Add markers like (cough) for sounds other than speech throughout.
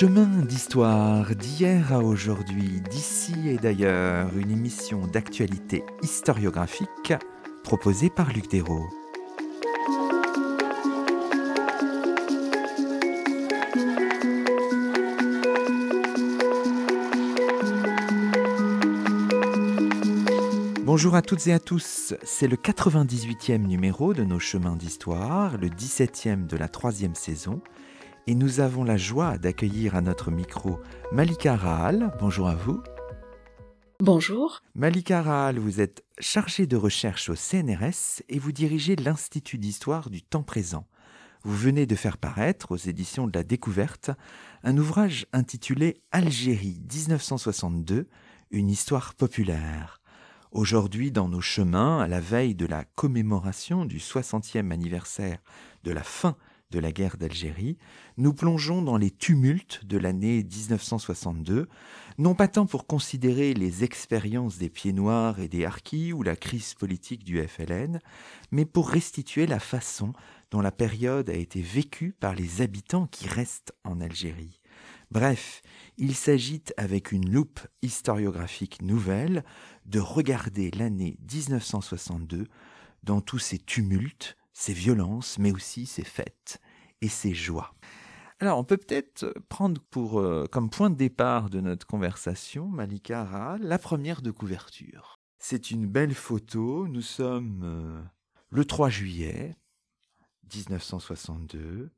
Chemin d'histoire d'hier à aujourd'hui, d'ici et d'ailleurs, une émission d'actualité historiographique proposée par Luc Dérault. Bonjour à toutes et à tous, c'est le 98e numéro de nos chemins d'histoire, le 17e de la troisième saison, et nous avons la joie d'accueillir à notre micro Malika Rahal. Bonjour à vous. Bonjour. Malika Rahal, vous êtes chargée de recherche au CNRS et vous dirigez l'Institut d'histoire du temps présent. Vous venez de faire paraître aux éditions de la Découverte un ouvrage intitulé Algérie 1962, une histoire populaire. Aujourd'hui, dans nos chemins, à la veille de la commémoration du 60e anniversaire de la fin de la guerre d'Algérie, nous plongeons dans les tumultes de l'année 1962, non pas tant pour considérer les expériences des pieds noirs et des harkis ou la crise politique du FLN, mais pour restituer la façon dont la période a été vécue par les habitants qui restent en Algérie. Bref, il s'agit, avec une loupe historiographique nouvelle, de regarder l'année 1962 dans tous ses tumultes, ses violences, mais aussi ses fêtes et ses joies. Alors, on peut peut-être prendre pour, euh, comme point de départ de notre conversation, Malika la première de couverture. C'est une belle photo. Nous sommes euh, le 3 juillet 1962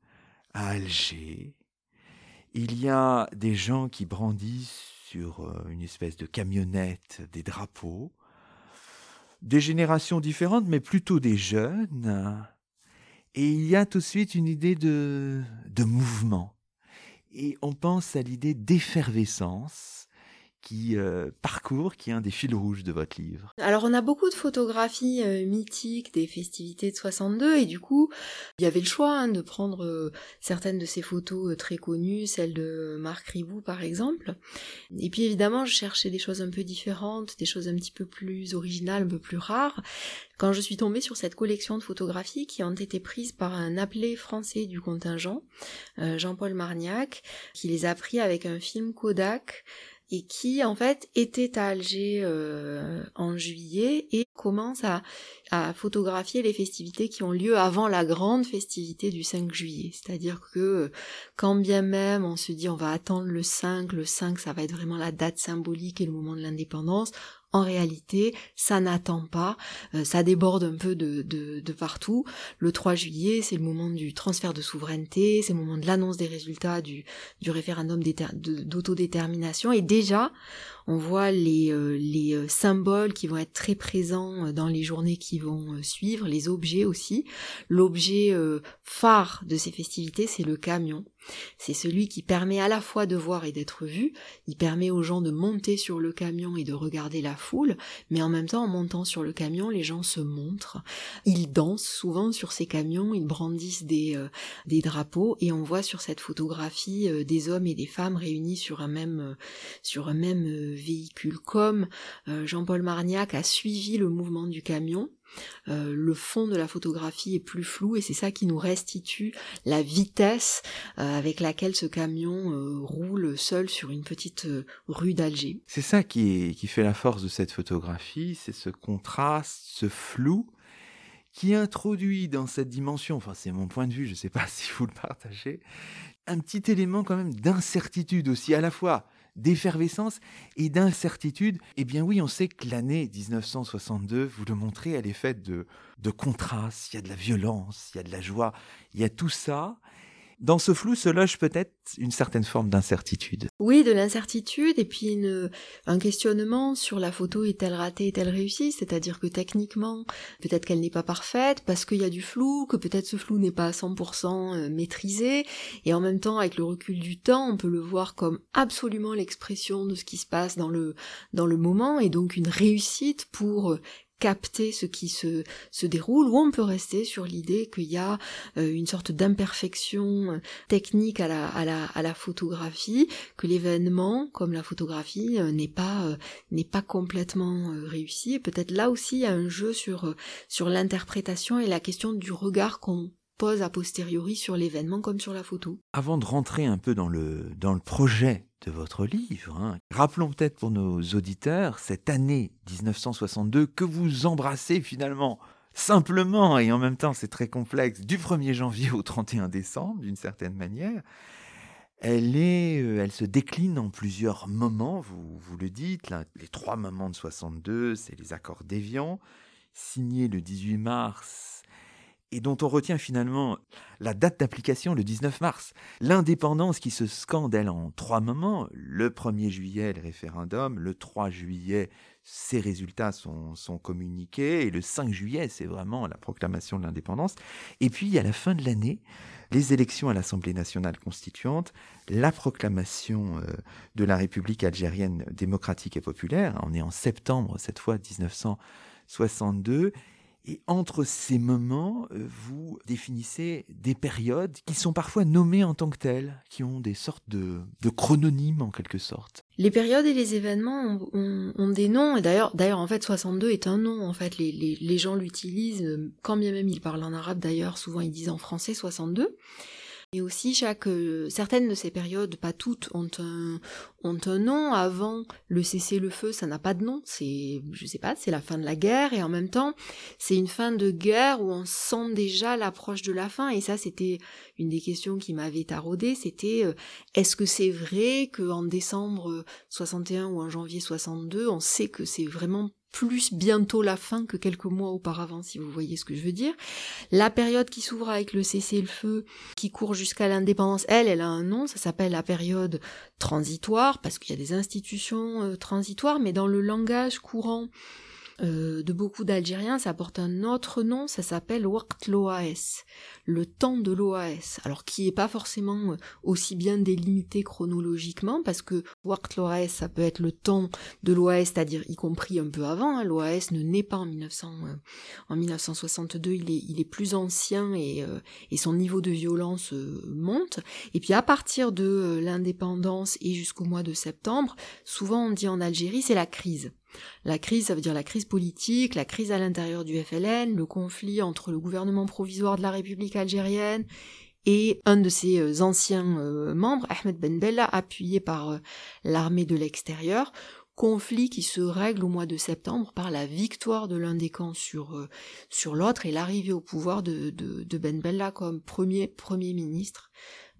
à Alger. Il y a des gens qui brandissent sur euh, une espèce de camionnette des drapeaux, des générations différentes, mais plutôt des jeunes. Et il y a tout de suite une idée de, de mouvement. Et on pense à l'idée d'effervescence qui euh, parcourt, qui est un des fils rouges de votre livre Alors on a beaucoup de photographies euh, mythiques des festivités de 62 et du coup il y avait le choix hein, de prendre euh, certaines de ces photos très connues, celle de Marc Ribou par exemple. Et puis évidemment je cherchais des choses un peu différentes, des choses un petit peu plus originales, un peu plus rares. Quand je suis tombée sur cette collection de photographies qui ont été prises par un appelé français du contingent, Jean-Paul Marniac, qui les a pris avec un film Kodak et qui en fait était à Alger euh, en juillet et commence à, à, photographier les festivités qui ont lieu avant la grande festivité du 5 juillet. C'est-à-dire que quand bien même on se dit on va attendre le 5, le 5 ça va être vraiment la date symbolique et le moment de l'indépendance, en réalité, ça n'attend pas, euh, ça déborde un peu de, de, de partout. Le 3 juillet, c'est le moment du transfert de souveraineté, c'est le moment de l'annonce des résultats du, du référendum d'autodétermination. Et déjà, on voit les, euh, les euh, symboles qui vont être très présents dans les journées qui vont suivre, les objets aussi. L'objet phare de ces festivités, c'est le camion. C'est celui qui permet à la fois de voir et d'être vu, il permet aux gens de monter sur le camion et de regarder la foule, mais en même temps en montant sur le camion, les gens se montrent, ils dansent souvent sur ces camions, ils brandissent des, euh, des drapeaux et on voit sur cette photographie euh, des hommes et des femmes réunis sur un même, euh, sur un même véhicule. Comme Jean-Paul Marniac a suivi le mouvement du camion, euh, le fond de la photographie est plus flou et c'est ça qui nous restitue la vitesse euh, avec laquelle ce camion euh, roule seul sur une petite rue d'Alger. C'est ça qui, qui fait la force de cette photographie, c'est ce contraste, ce flou qui introduit dans cette dimension, enfin c'est mon point de vue, je ne sais pas (laughs) si vous le partagez, un petit élément quand même d'incertitude aussi à la fois d'effervescence et d'incertitude, eh bien oui, on sait que l'année 1962, vous le montrez, elle est faite de, de contrastes, il y a de la violence, il y a de la joie, il y a tout ça. Dans ce flou se loge peut-être une certaine forme d'incertitude. Oui, de l'incertitude et puis une, un questionnement sur la photo est-elle ratée, est-elle réussie? C'est-à-dire que techniquement, peut-être qu'elle n'est pas parfaite parce qu'il y a du flou, que peut-être ce flou n'est pas à 100% euh, maîtrisé et en même temps, avec le recul du temps, on peut le voir comme absolument l'expression de ce qui se passe dans le, dans le moment et donc une réussite pour capter ce qui se, se déroule, ou on peut rester sur l'idée qu'il y a euh, une sorte d'imperfection euh, technique à la, à, la, à la photographie, que l'événement, comme la photographie, euh, n'est pas, n'est pas complètement réussi. Peut-être là aussi il y a un jeu sur, sur l'interprétation et la question du regard qu'on pose a posteriori sur l'événement comme sur la photo. Avant de rentrer un peu dans le, dans le projet de votre livre, hein, rappelons peut-être pour nos auditeurs cette année 1962 que vous embrassez finalement simplement et en même temps c'est très complexe du 1er janvier au 31 décembre d'une certaine manière. Elle, est, euh, elle se décline en plusieurs moments, vous, vous le dites. les trois moments de 62, c'est les accords d'Évian, signés le 18 mars, et dont on retient finalement la date d'application le 19 mars. L'indépendance qui se scande, elle, en trois moments. Le 1er juillet, le référendum. Le 3 juillet, ses résultats sont, sont communiqués. Et le 5 juillet, c'est vraiment la proclamation de l'indépendance. Et puis, à la fin de l'année, les élections à l'Assemblée nationale constituante, la proclamation euh, de la République algérienne démocratique et populaire, on est en septembre cette fois 1962, et entre ces moments, euh, vous définissez des périodes qui sont parfois nommées en tant que telles, qui ont des sortes de, de chrononymes en quelque sorte. Les périodes et les événements ont, des noms, et d'ailleurs, d'ailleurs, en fait, 62 est un nom, en fait, les, les, les gens l'utilisent, quand bien même ils parlent en arabe d'ailleurs, souvent ils disent en français 62. Et aussi, chaque, euh, certaines de ces périodes, pas toutes, ont un, ont un nom. Avant, le cessez-le-feu, ça n'a pas de nom. C'est, je sais pas, c'est la fin de la guerre. Et en même temps, c'est une fin de guerre où on sent déjà l'approche de la fin. Et ça, c'était une des questions qui m'avait taraudé. C'était, euh, est-ce que c'est vrai qu'en décembre 61 ou en janvier 62, on sait que c'est vraiment plus bientôt la fin que quelques mois auparavant, si vous voyez ce que je veux dire. La période qui s'ouvre avec le cessez-le-feu, qui court jusqu'à l'indépendance, elle, elle a un nom, ça s'appelle la période transitoire, parce qu'il y a des institutions euh, transitoires, mais dans le langage courant euh, de beaucoup d'Algériens, ça porte un autre nom, ça s'appelle Waqt le temps de l'OAS. Alors qui est pas forcément euh, aussi bien délimité chronologiquement, parce que Waqt ça peut être le temps de l'OAS, c'est-à-dire y compris un peu avant. Hein. L'OAS ne naît pas en 1900, euh, 1962, il est, plus ancien et son niveau de violence monte. Et puis à partir de l'indépendance et jusqu'au mois de septembre, souvent on dit en Algérie, c'est la crise. La crise, ça veut dire la crise politique, la crise à l'intérieur du FLN, le conflit entre le gouvernement provisoire de la République algérienne et un de ses euh, anciens euh, membres, Ahmed Ben Bella, appuyé par euh, l'armée de l'extérieur, conflit qui se règle au mois de septembre par la victoire de l'un des camps sur, sur l'autre et l'arrivée au pouvoir de, de, Ben Bella comme premier premier ministre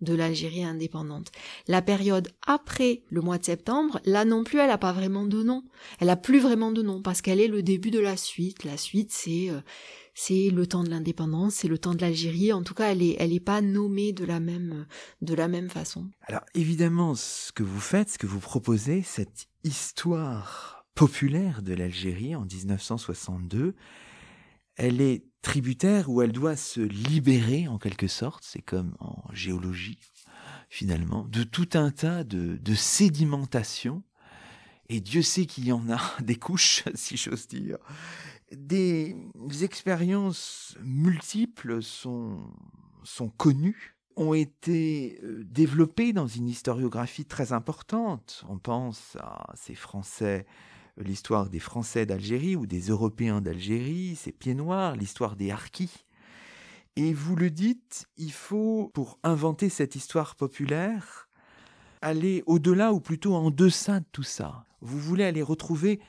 de l'Algérie indépendante. La période après le mois de septembre, là non plus, elle n'a pas vraiment de nom. Elle a plus vraiment de nom parce qu'elle est le début de la suite. La suite, c'est euh, c'est le temps de l'indépendance, c'est le temps de l'Algérie. En tout cas, elle est elle est pas nommée de la même de la même façon. Alors évidemment, ce que vous faites, ce que vous proposez, cette histoire populaire de l'Algérie en 1962, elle est tributaire où elle doit se libérer en quelque sorte, c'est comme en géologie finalement, de tout un tas de, de sédimentation, et Dieu sait qu'il y en a (laughs) des couches, si j'ose dire. Des expériences multiples sont, sont connues, ont été euh, développées dans une historiographie très importante. On pense à ces Français l'histoire des Français d'Algérie ou des Européens d'Algérie, ces pieds noirs, l'histoire des harkis. Et vous le dites, il faut, pour inventer cette histoire populaire, aller au-delà ou plutôt en deçà de tout ça. Vous voulez aller retrouver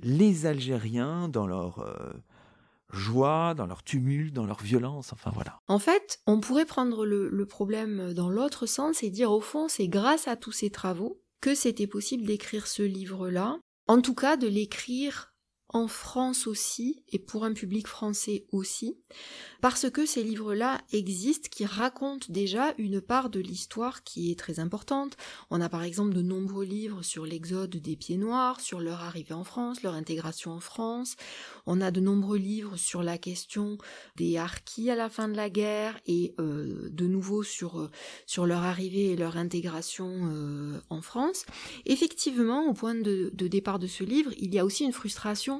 les Algériens dans leur euh, joie, dans leur tumulte, dans leur violence, enfin voilà. En fait, on pourrait prendre le problème dans l'autre sens et dire au fond, c'est grâce à tous ces travaux que c'était possible d'écrire ce livre-là, en tout cas de l'écrire en France aussi et pour un public français aussi, parce que ces livres-là existent, qui racontent déjà une part de l'histoire qui est très importante. On a par exemple de nombreux livres sur l'exode des pieds noirs, sur leur arrivée en France, leur intégration en France. On a de nombreux livres sur la question des harkis à la fin de la guerre et euh, de nouveau sur, euh, sur leur arrivée et leur intégration euh, en France. Effectivement, au point de départ de ce livre, il y a aussi une frustration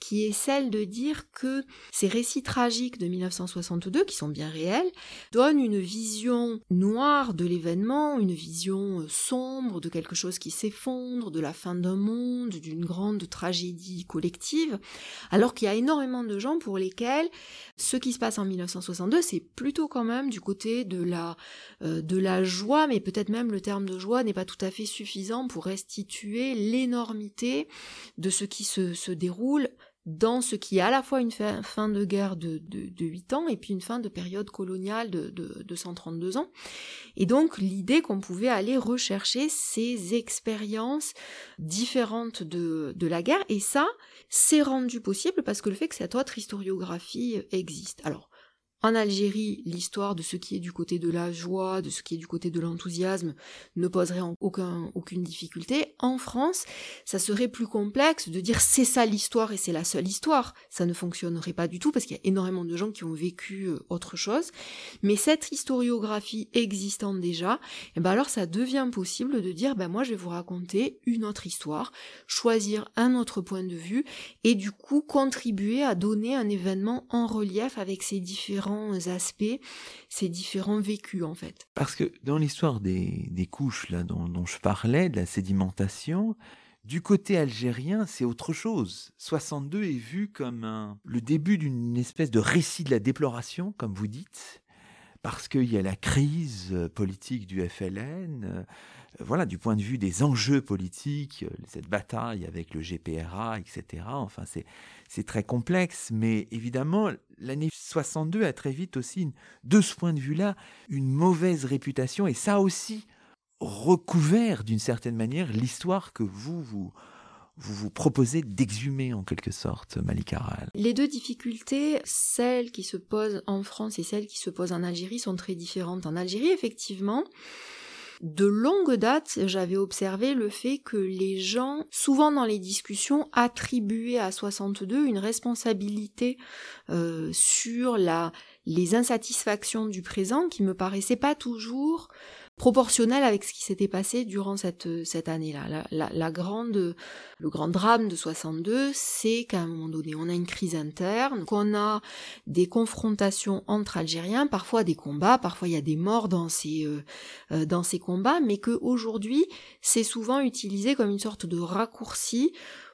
qui est celle de dire que ces récits tragiques de 1962, qui sont bien réels, donnent une vision noire de l'événement, une vision euh, sombre de quelque chose qui s'effondre, de la fin d'un monde, d'une grande tragédie collective, alors qu'il y a énormément de gens pour lesquels ce qui se passe en 1962, c'est plutôt quand même du côté de la, euh, de la joie, mais peut-être même le terme de joie n'est pas tout à fait suffisant pour restituer l'énormité de ce qui se, se déroule dans ce qui est à la fois une fin de guerre de, de, 8 ans et puis une fin de période coloniale de, de, de 132 ans. Et donc l'idée qu'on pouvait aller rechercher ces expériences différentes de la guerre, et ça, c'est rendu possible parce que le fait que cette autre historiographie existe. Alors, en Algérie, l'histoire de ce qui est du côté de la joie, de ce qui est du côté de l'enthousiasme ne poserait aucun, aucune difficulté. En France, ça serait plus complexe de dire c'est ça l'histoire et c'est la seule histoire. Ça ne fonctionnerait pas du tout parce qu'il y a énormément de gens qui ont vécu euh, autre chose. Mais cette historiographie existant déjà, eh ben alors ça devient possible de dire ben moi je vais vous raconter une autre histoire, choisir un autre point de vue et du coup contribuer à donner un événement en relief avec ces différents aspects, ces différents vécus en fait. Parce que dans l'histoire des, couches là, dont, je parlais, de la sédimentation, du côté algérien, c'est autre chose. 62 est vu comme le début d'une espèce de récit de la déploration, comme vous dites, parce qu'il y a la crise politique du FLN, voilà, du point de vue des enjeux politiques, euh, cette bataille avec le GPRA, etc. Enfin, c'est très complexe, mais évidemment, l'année 62 a très vite aussi, de ce point de vue-là, une mauvaise réputation, et ça aussi recouvert d'une certaine manière l'histoire que vous, vous, vous vous proposez d'exhumer en quelque sorte, Malikaral. Les deux difficultés, celles qui se posent en France et celles qui se posent en Algérie, sont très différentes. En Algérie, effectivement, de longue date, j'avais observé le fait que les gens, souvent dans les discussions, attribuaient à 62 une responsabilité euh, sur la, les insatisfactions du présent qui me paraissait pas toujours proportionnel avec ce qui s'était passé durant cette, cette année-là. La, la, grande, le grand drame de 62, c'est qu'à un moment donné, on a une crise interne, qu'on a des confrontations entre Algériens, parfois des combats, parfois il y a des morts dans ces, euh, euh, dans ces combats, mais qu'aujourd'hui, c'est souvent utilisé comme une sorte de raccourci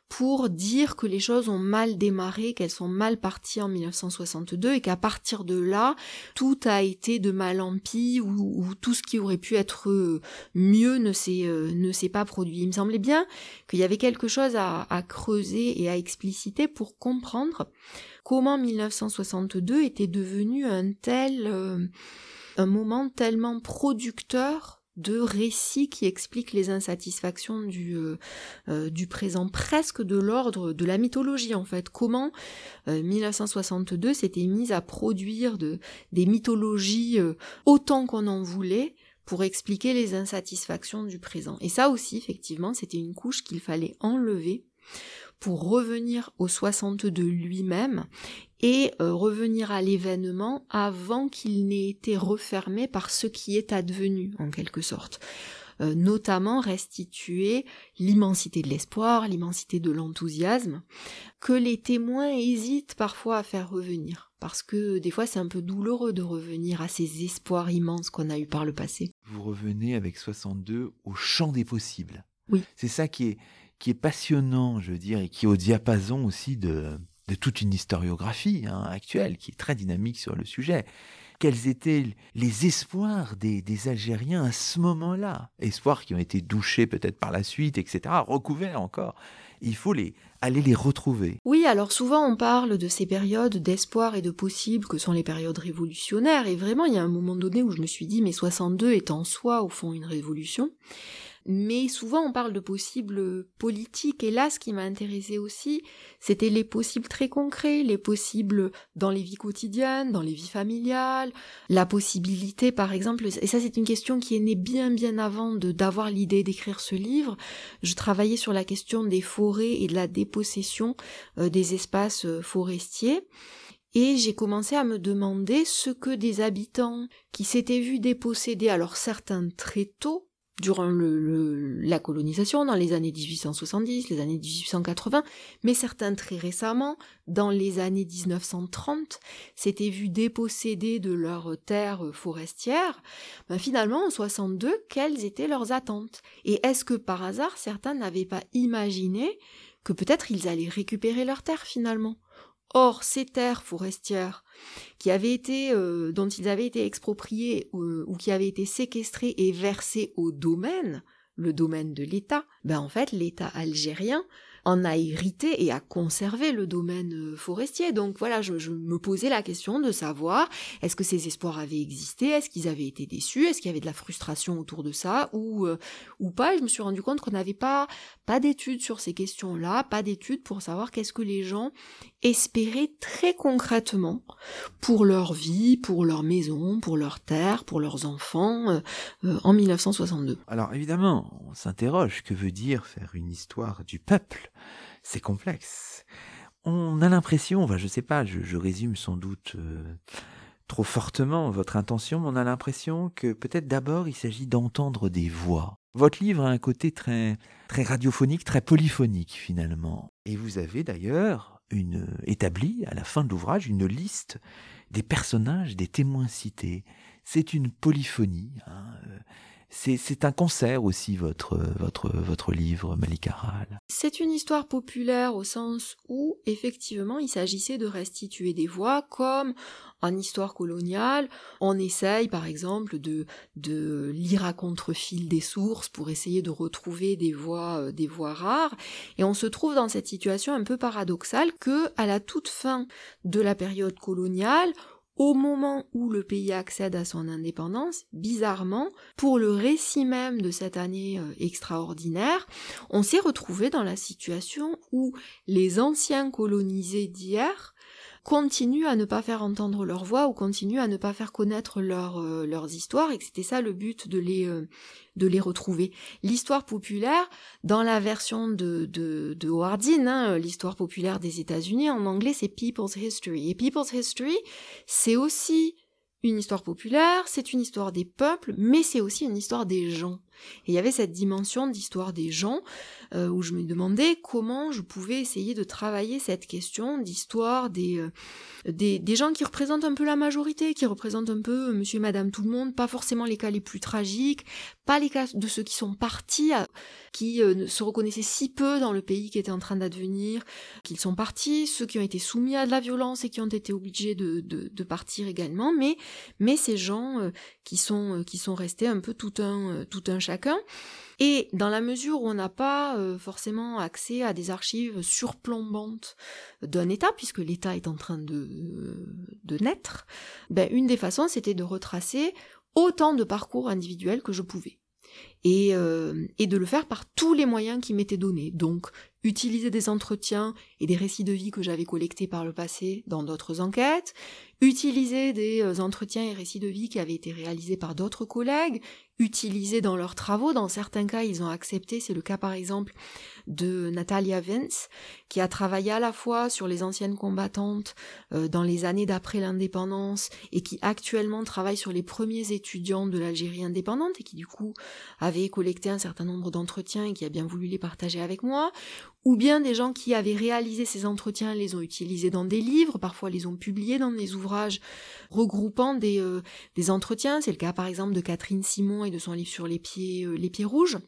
pour dire que les choses ont mal démarré, qu'elles sont mal parties en 1962 et qu'à partir de là, tout a été de mal en pis ou, tout ce qui aurait pu être euh, mieux ne s'est euh, ne s'est pas produit. Il me semblait bien qu'il y avait quelque chose à, creuser et à expliciter pour comprendre comment 1962 était devenu un tel euh, un moment tellement producteur de récits qui expliquent les insatisfactions du, euh, euh, du présent, presque de l'ordre de la mythologie en fait. Comment 1962 euh, s'était mise à produire de, des mythologies autant qu'on en voulait pour expliquer les insatisfactions du présent. Et ça aussi, effectivement, c'était une couche qu'il fallait enlever pour revenir au 62 lui-même et euh, revenir à l'événement avant qu'il n'ait été refermé par ce qui est advenu en quelque sorte. Euh, notamment restituer l'immensité de l'espoir, l'immensité de l'enthousiasme, que les témoins hésitent parfois à faire revenir. Parce que des fois c'est un peu douloureux de revenir à ces espoirs immenses qu'on a eus par le passé. Vous revenez avec 62 au champ des possibles. Oui. C'est ça qui est, qui est passionnant, je veux dire, et qui est au diapason aussi de, toute une historiographie hein, actuelle qui est très dynamique sur le sujet. Quels étaient les espoirs des, des Algériens à ce moment-là? Espoirs qui ont été douchés peut-être par la suite, etc., recouverts encore. Il faut les, aller les retrouver. Oui, alors souvent on parle de ces périodes d'espoir et de possible que sont les périodes révolutionnaires, et vraiment il y a un moment donné où je me suis dit, mais 62 est en soi au fond une révolution mais souvent on parle de possibles politiques et là ce qui m'a intéressé aussi c'était les possibles très concrets, les possibles dans les vies quotidiennes, dans les vies familiales, la possibilité par exemple, et ça c'est une question qui est née bien bien avant de d'avoir l'idée d'écrire ce livre, je travaillais sur la question des forêts et de la dépossession euh, des espaces euh, forestiers. Et j'ai commencé à me demander ce que des habitants qui s'étaient vus déposséder, alors certains très tôt, durant le, la colonisation, dans les années 1870, les années 1880, mais certains très récemment, dans les années 1930, s'étaient vus dépossédés de leurs terres forestières. Ben finalement, en 62, quelles étaient leurs attentes? Et est-ce que par hasard, certains n'avaient pas imaginé que peut-être ils allaient récupérer leurs terres finalement? Or, ces terres forestières qui avaient été, euh, dont ils avaient été expropriés euh, ou qui avaient été séquestrées et versées au domaine, le domaine de l'État, ben en fait l'État algérien en a hérité et a conservé le domaine euh, forestier. Donc voilà, je, me posais la question de savoir est-ce que ces espoirs avaient existé, est-ce qu'ils avaient été déçus, est-ce qu'il y avait de la frustration autour de ça? Ou euh, ou pas? Et je me suis rendu compte qu'on n'avait pas pas d'études sur ces questions-là, pas d'études pour savoir qu'est-ce que les gens espéraient très concrètement pour leur vie, pour leur maison, pour leur terre, pour leurs enfants euh, en 1962. Alors évidemment, on s'interroge que veut dire faire une histoire du peuple? C'est complexe. On a l'impression, enfin, je sais pas, je, résume sans doute euh, trop fortement votre intention, mais on a l'impression que peut-être d'abord il s'agit d'entendre des voix. Votre livre a un côté très, très radiophonique, très polyphonique finalement. Et vous avez d'ailleurs une, établi à la fin de l'ouvrage une liste des personnages, des témoins cités. C'est une polyphonie. Hein, euh, c'est un concert aussi, votre, votre, votre livre, Malikaral. C'est une histoire populaire au sens où, effectivement, il s'agissait de restituer des voix comme en histoire coloniale, on essaye par exemple de, de lire à contre-fil des sources pour essayer de retrouver des voix, euh, des voix rares, et on se trouve dans cette situation un peu paradoxale que, à la toute fin de la période coloniale, au moment où le pays accède à son indépendance, bizarrement, pour le récit même de cette année euh, extraordinaire, on s'est retrouvé dans la situation où les anciens colonisés d'hier continuent à ne pas faire entendre leur voix ou continuent à ne pas faire connaître euh, leurs histoires et que c'était ça le but de les, euh, de les retrouver. L'histoire populaire, dans la version de, de, de Howardin, hein, l'histoire populaire des États-Unis, en anglais c'est People's History. Et People's History, c'est aussi une histoire populaire, c'est une histoire des peuples, mais c'est aussi une histoire des gens. Et il y avait cette dimension d'histoire des gens euh, où je me demandais comment je pouvais essayer de travailler cette question d'histoire des, euh, des, gens qui représentent un peu la majorité, qui représentent un peu monsieur et madame tout le monde, pas forcément les cas les plus tragiques, pas les cas de ceux qui sont partis, qui euh, se reconnaissaient si peu dans le pays qui était en train d'advenir, qu'ils sont partis, ceux qui ont été soumis à de la violence et qui ont été obligés de, de, de partir également, mais, mais ces gens qui, sont, qui sont restés un peu tout un, tout un chacun. Et dans la mesure où on n'a pas euh, forcément accès à des archives surplombantes d'un État, puisque l'État est en train de, de naître, ben, une des façons, c'était de retracer autant de parcours individuels que je pouvais. Et, euh, et, de le faire par tous les moyens qui m'étaient donnés. Donc, utiliser des entretiens et des récits de vie que j'avais collectés par le passé dans d'autres enquêtes, utiliser des euh, entretiens et récits de vie qui avaient été réalisés par d'autres collègues, utiliser dans leurs travaux. Dans certains cas, ils ont accepté. C'est le cas, par exemple, de Natalia Vince, qui a travaillé à la fois sur les anciennes combattantes euh, dans les années d'après l'indépendance et qui actuellement travaille sur les premiers étudiants de l'Algérie indépendante et qui, du coup, avait collecté un certain nombre d'entretiens et qui a bien voulu les partager avec moi ou bien des gens qui avaient réalisé ces entretiens les ont utilisés dans des livres, parfois les ont publiés dans des ouvrages regroupant des, euh, des entretiens. C'est le cas par exemple de Catherine Simon et de son livre sur les pieds, euh, les pieds rouges.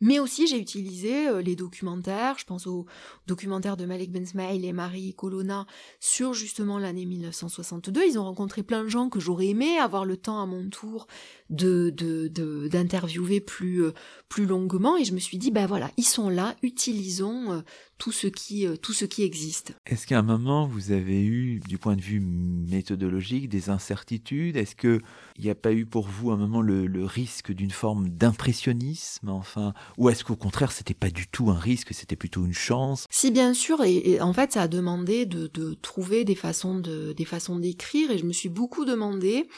Mais aussi, j'ai utilisé euh, les documentaires, je pense aux documentaires de Malik Ben et Marie Colonna sur justement l'année 1962. Ils ont rencontré plein de gens que j'aurais aimé avoir le temps à mon tour d'interviewer plus euh, plus longuement. Et je me suis dit ben voilà, ils sont là, utilisons euh, tout ce qui tout ce qui existe. Est-ce qu'à un moment vous avez eu du point de vue méthodologique des incertitudes? Est-ce que il n'y a pas eu pour vous à un moment le, risque d'une forme d'impressionnisme ou est-ce qu'au contraire, c'était pas du tout un risque, c'était plutôt une chance? Si bien sûr, et, en fait, ça a demandé de, trouver des façons de, des façons d'écrire, et je me suis beaucoup demandé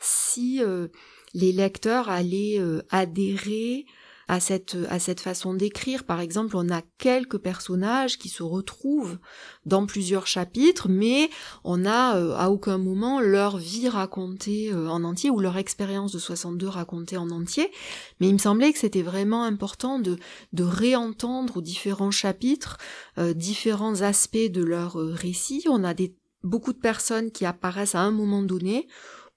si euh, les lecteurs allaient euh, adhérer à cette, à cette façon d'écrire. Par exemple, on a quelques personnages qui se retrouvent dans plusieurs chapitres, mais on n'a euh, à aucun moment leur vie racontée euh, en entier ou leur expérience de 62 racontée en entier. Mais il me semblait que c'était vraiment important de, de réentendre aux différents chapitres euh, différents aspects de leur récit. On a des, beaucoup de personnes qui apparaissent à un moment donné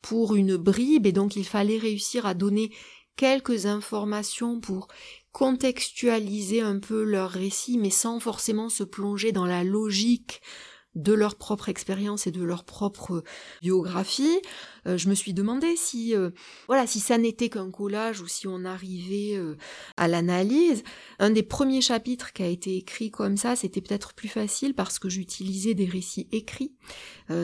pour une bribe et donc il fallait réussir à donner quelques informations pour contextualiser un peu leur récit, mais sans forcément se plonger dans la logique de leur propre expérience et de leur propre biographie. Euh, je me suis demandé si, euh, voilà, si ça n'était qu'un collage ou si on arrivait euh, à l'analyse. Un des premiers chapitres qui a été écrit comme ça, c'était peut-être plus facile parce que j'utilisais des récits écrits.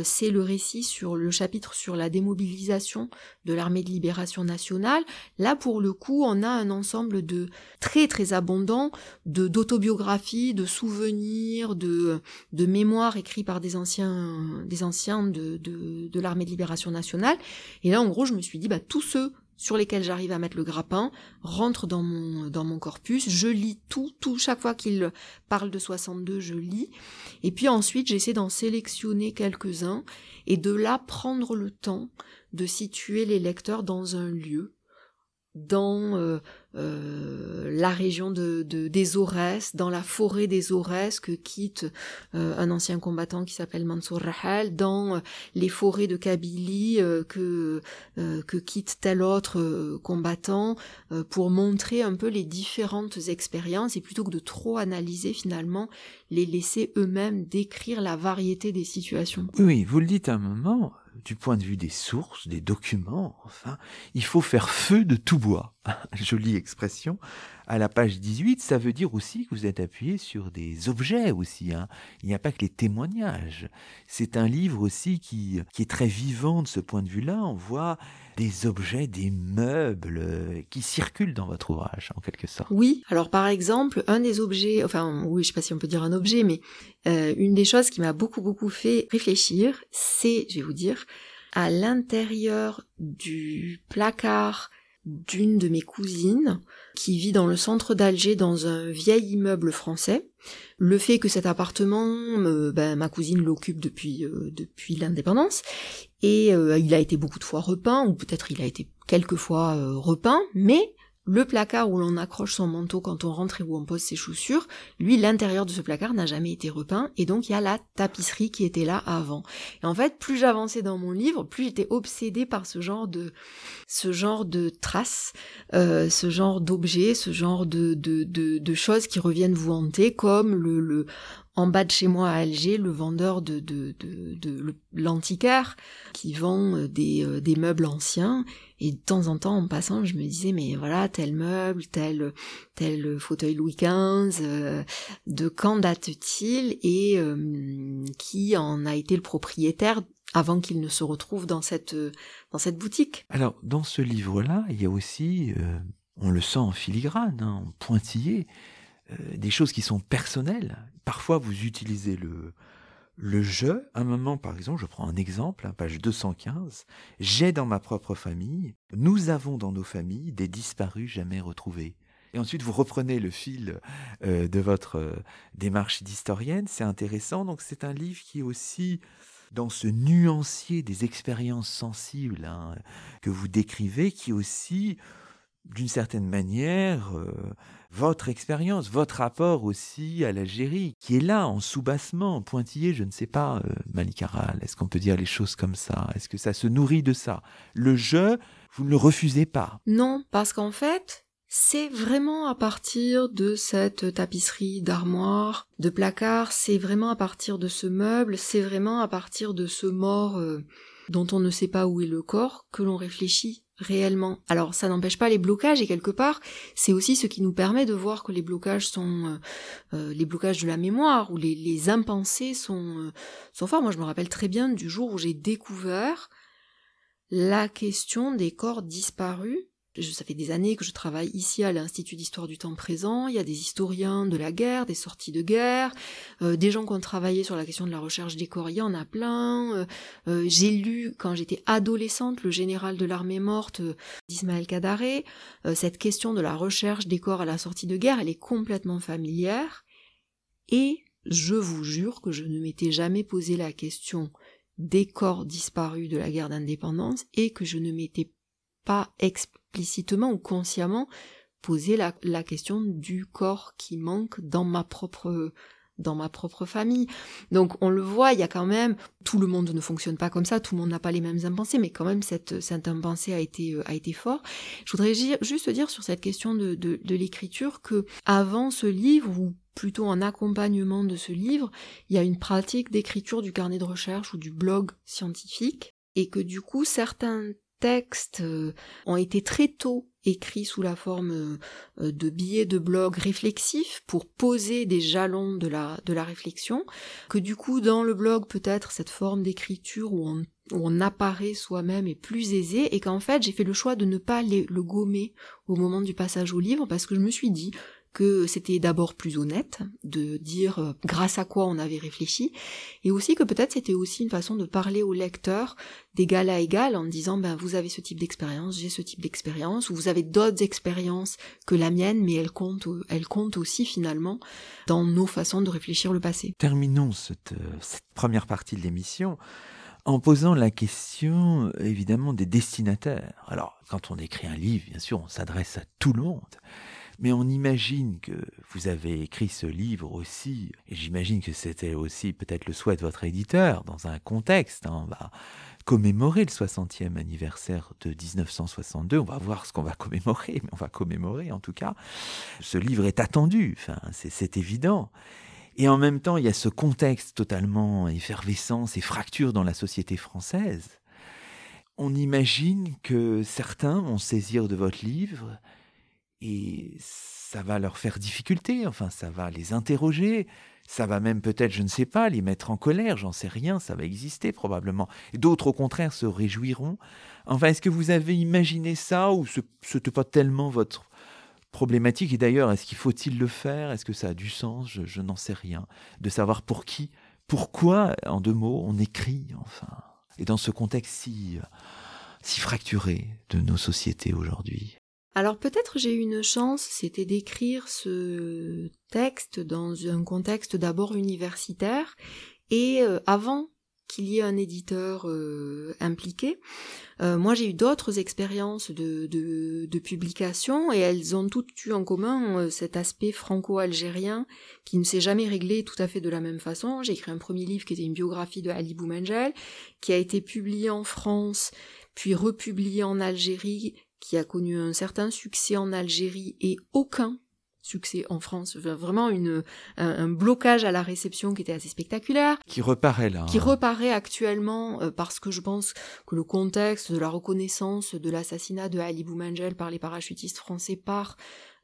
C'est le récit sur le chapitre sur la démobilisation de l'armée de libération nationale. Là, pour le coup, on a un ensemble de très très abondant de d'autobiographies, de souvenirs, de de mémoires par des anciens des anciens de de, de l'armée de libération nationale et là, en gros, je me suis dit, bah, tous ceux sur lesquels j'arrive à mettre le grappin rentrent dans mon, dans mon corpus. Je lis tout, tout, chaque fois qu'il parle de 62, je lis. Et puis ensuite, j'essaie d'en sélectionner quelques-uns et de là prendre le temps de situer les lecteurs dans un lieu, dans euh, euh, la région de, des Aurès, dans la forêt des Aurès que quitte euh, un ancien combattant qui s'appelle Mansour Rahal, dans euh, les forêts de Kabylie que, que quitte tel autre combattant, pour montrer un peu les différentes expériences et plutôt que de trop analyser finalement, les laisser eux-mêmes décrire la variété des situations. Oui, vous le dites à un moment, du point de vue des sources, des documents, enfin, il faut faire feu de tout bois. (laughs) Jolie expression. À la page 18, ça veut dire aussi que vous êtes appuyé sur des objets aussi. Hein. Il n'y a pas que les témoignages. C'est un livre aussi qui, qui est très vivant de ce point de vue-là. On voit des objets, des meubles euh, qui circulent dans votre ouvrage, en quelque sorte. Oui, alors par exemple, un des objets, enfin oui, je sais pas si on peut dire un objet, mais euh, une des choses qui m'a beaucoup beaucoup fait réfléchir, c'est, je vais vous dire, à l'intérieur du placard d'une de mes cousines qui vit dans le centre d'Alger dans un vieil immeuble français. Le fait que cet appartement, euh, ben, ma cousine l'occupe depuis euh, depuis l'indépendance et euh, il a été beaucoup de fois repeint ou peut-être il a été quelques fois repeint, mais le placard où l'on accroche son manteau quand on rentre et où on pose ses chaussures, lui, l'intérieur de ce placard n'a jamais été repeint, et donc il y a la tapisserie qui était là avant. Et en fait, plus j'avançais dans mon livre, plus j'étais obsédée par ce genre de, ce genre de traces, euh, ce genre d'objets, ce genre de, de, de, de, choses qui reviennent vous hanter, comme le, le, en bas de chez moi à Alger, le vendeur de, l'antiquaire qui vend euh, des, euh, des meubles anciens. Et de temps en temps, en passant, je me disais, mais voilà, tel meuble, tel, fauteuil Louis XV, euh, de quand date-t-il et qui en a été le propriétaire avant qu'il ne se retrouve dans cette, boutique? Alors, dans ce livre-là, il y a aussi, on le sent en filigrane, hein, en pointillé, des choses qui sont personnelles. Parfois, vous utilisez le, le jeu. Un moment, par exemple, je prends un exemple, hein, page 215. J'ai dans ma propre famille, nous avons dans nos familles des disparus jamais retrouvés. Et ensuite, vous reprenez le fil euh, de votre euh, démarche d'historienne. C'est intéressant. Donc, c'est un livre qui est aussi dans ce nuancier des expériences sensibles hein, que vous décrivez, qui aussi, d'une certaine manière, votre expérience, votre rapport aussi à l'Algérie, qui est là en soubassement, en pointillé, je ne sais pas, euh, Malikaral, est-ce qu'on peut dire les choses comme ça? Est-ce que ça se nourrit de ça? Le jeu, vous ne le refusez pas. Non, parce qu'en fait, c'est vraiment à partir de cette tapisserie d'armoire, de placard, c'est vraiment à partir de ce meuble, c'est vraiment à partir de ce mort euh, dont on ne sait pas où est le corps que l'on réfléchit réellement. Alors ça n'empêche pas les blocages et quelque part c'est aussi ce qui nous permet de voir que les blocages sont euh, euh, les blocages de la mémoire ou les, les impensés sont, euh, sont forts. Moi je me rappelle très bien du jour où j'ai découvert la question des corps disparus ça fait des années que je travaille ici à l'Institut d'histoire du temps présent. Il y a des historiens de la guerre, des sorties de guerre, euh, des gens qui ont travaillé sur la question de la recherche des corps. Il y en a plein. Euh, euh, j'ai lu quand j'étais adolescente le général de l'armée morte d'Ismaël Kadaré. cette question de la recherche des corps à la sortie de guerre, elle est complètement familière. Et je vous jure que je ne m'étais jamais posé la question des corps disparus de la guerre d'indépendance et que je ne m'étais pas explicitement ou consciemment posé la, question du corps qui manque dans ma propre dans ma propre famille. Donc on le voit, il y a quand même, tout le monde ne fonctionne pas comme ça, tout le monde n'a pas les mêmes impensés, mais quand même cette, cette impensée a été, a été fort. Je voudrais juste dire sur cette question de, de, de l'écriture que avant ce livre, ou plutôt en accompagnement de ce livre, il y a une pratique d'écriture du carnet de recherche ou du blog scientifique, et que du coup certains textes euh, ont été très tôt écrits sous la forme euh, de billets de blog réflexifs pour poser des jalons de la, de la réflexion, que du coup dans le blog peut-être cette forme d'écriture où on, où on apparaît soi-même est plus aisée et qu'en fait j'ai fait le choix de ne pas le gommer au moment du passage au livre parce que je me suis dit que c'était d'abord plus honnête de dire euh, grâce à quoi on avait réfléchi, et aussi que peut-être c'était aussi une façon de parler au lecteur d'égal à égal en disant ben vous avez ce type d'expérience, j'ai ce type d'expérience, ou vous avez d'autres expériences que la mienne, mais elles comptent aussi finalement dans nos façons de réfléchir le passé. Terminons cette, cette première partie de l'émission en posant la question évidemment des destinataires. Alors, quand on écrit un livre, bien sûr, on s'adresse à tout le monde. Mais on imagine que vous avez écrit ce livre aussi, et j'imagine que c'était aussi peut-être le souhait de votre éditeur, dans un contexte, hein, on va commémorer le 60e anniversaire de 1962, on va voir ce qu'on va commémorer, mais on va commémorer en tout cas. Ce livre est attendu, enfin, c'est évident. Et en même temps, il y a ce contexte totalement effervescent, ces fractures dans la société française. On imagine que certains vont saisir de votre livre et ça va leur faire difficulté, enfin ça va les interroger, ça va même peut-être, je ne sais pas, les mettre en colère, j'en sais rien, ça va exister probablement. D'autres au contraire se réjouiront. Enfin, est-ce que vous avez imaginé ça ou ce n'était pas tellement votre problématique Et d'ailleurs, est-ce qu'il faut-il le faire? Est-ce que ça a du sens? Je, je n'en sais rien. De savoir pour qui, pourquoi, en deux mots, on écrit, enfin. Et dans ce contexte si, si fracturé de nos sociétés aujourd'hui. Alors peut-être j'ai eu une chance, c'était d'écrire ce texte dans un contexte d'abord universitaire et euh, avant qu'il y ait un éditeur euh, impliqué. Euh, moi j'ai eu d'autres expériences de, de, publication et elles ont toutes eu en commun cet aspect franco-algérien qui ne s'est jamais réglé tout à fait de la même façon. J'ai écrit un premier livre qui était une biographie de Ali Boumengel qui a été publié en France puis republié en Algérie qui a connu un certain succès en Algérie et aucun succès en France, vraiment une, un, blocage à la réception qui était assez spectaculaire. Qui reparaît là. Qui reparaît actuellement euh, parce que je pense que le contexte de la reconnaissance de l'assassinat de Ali Boumengel par les parachutistes français par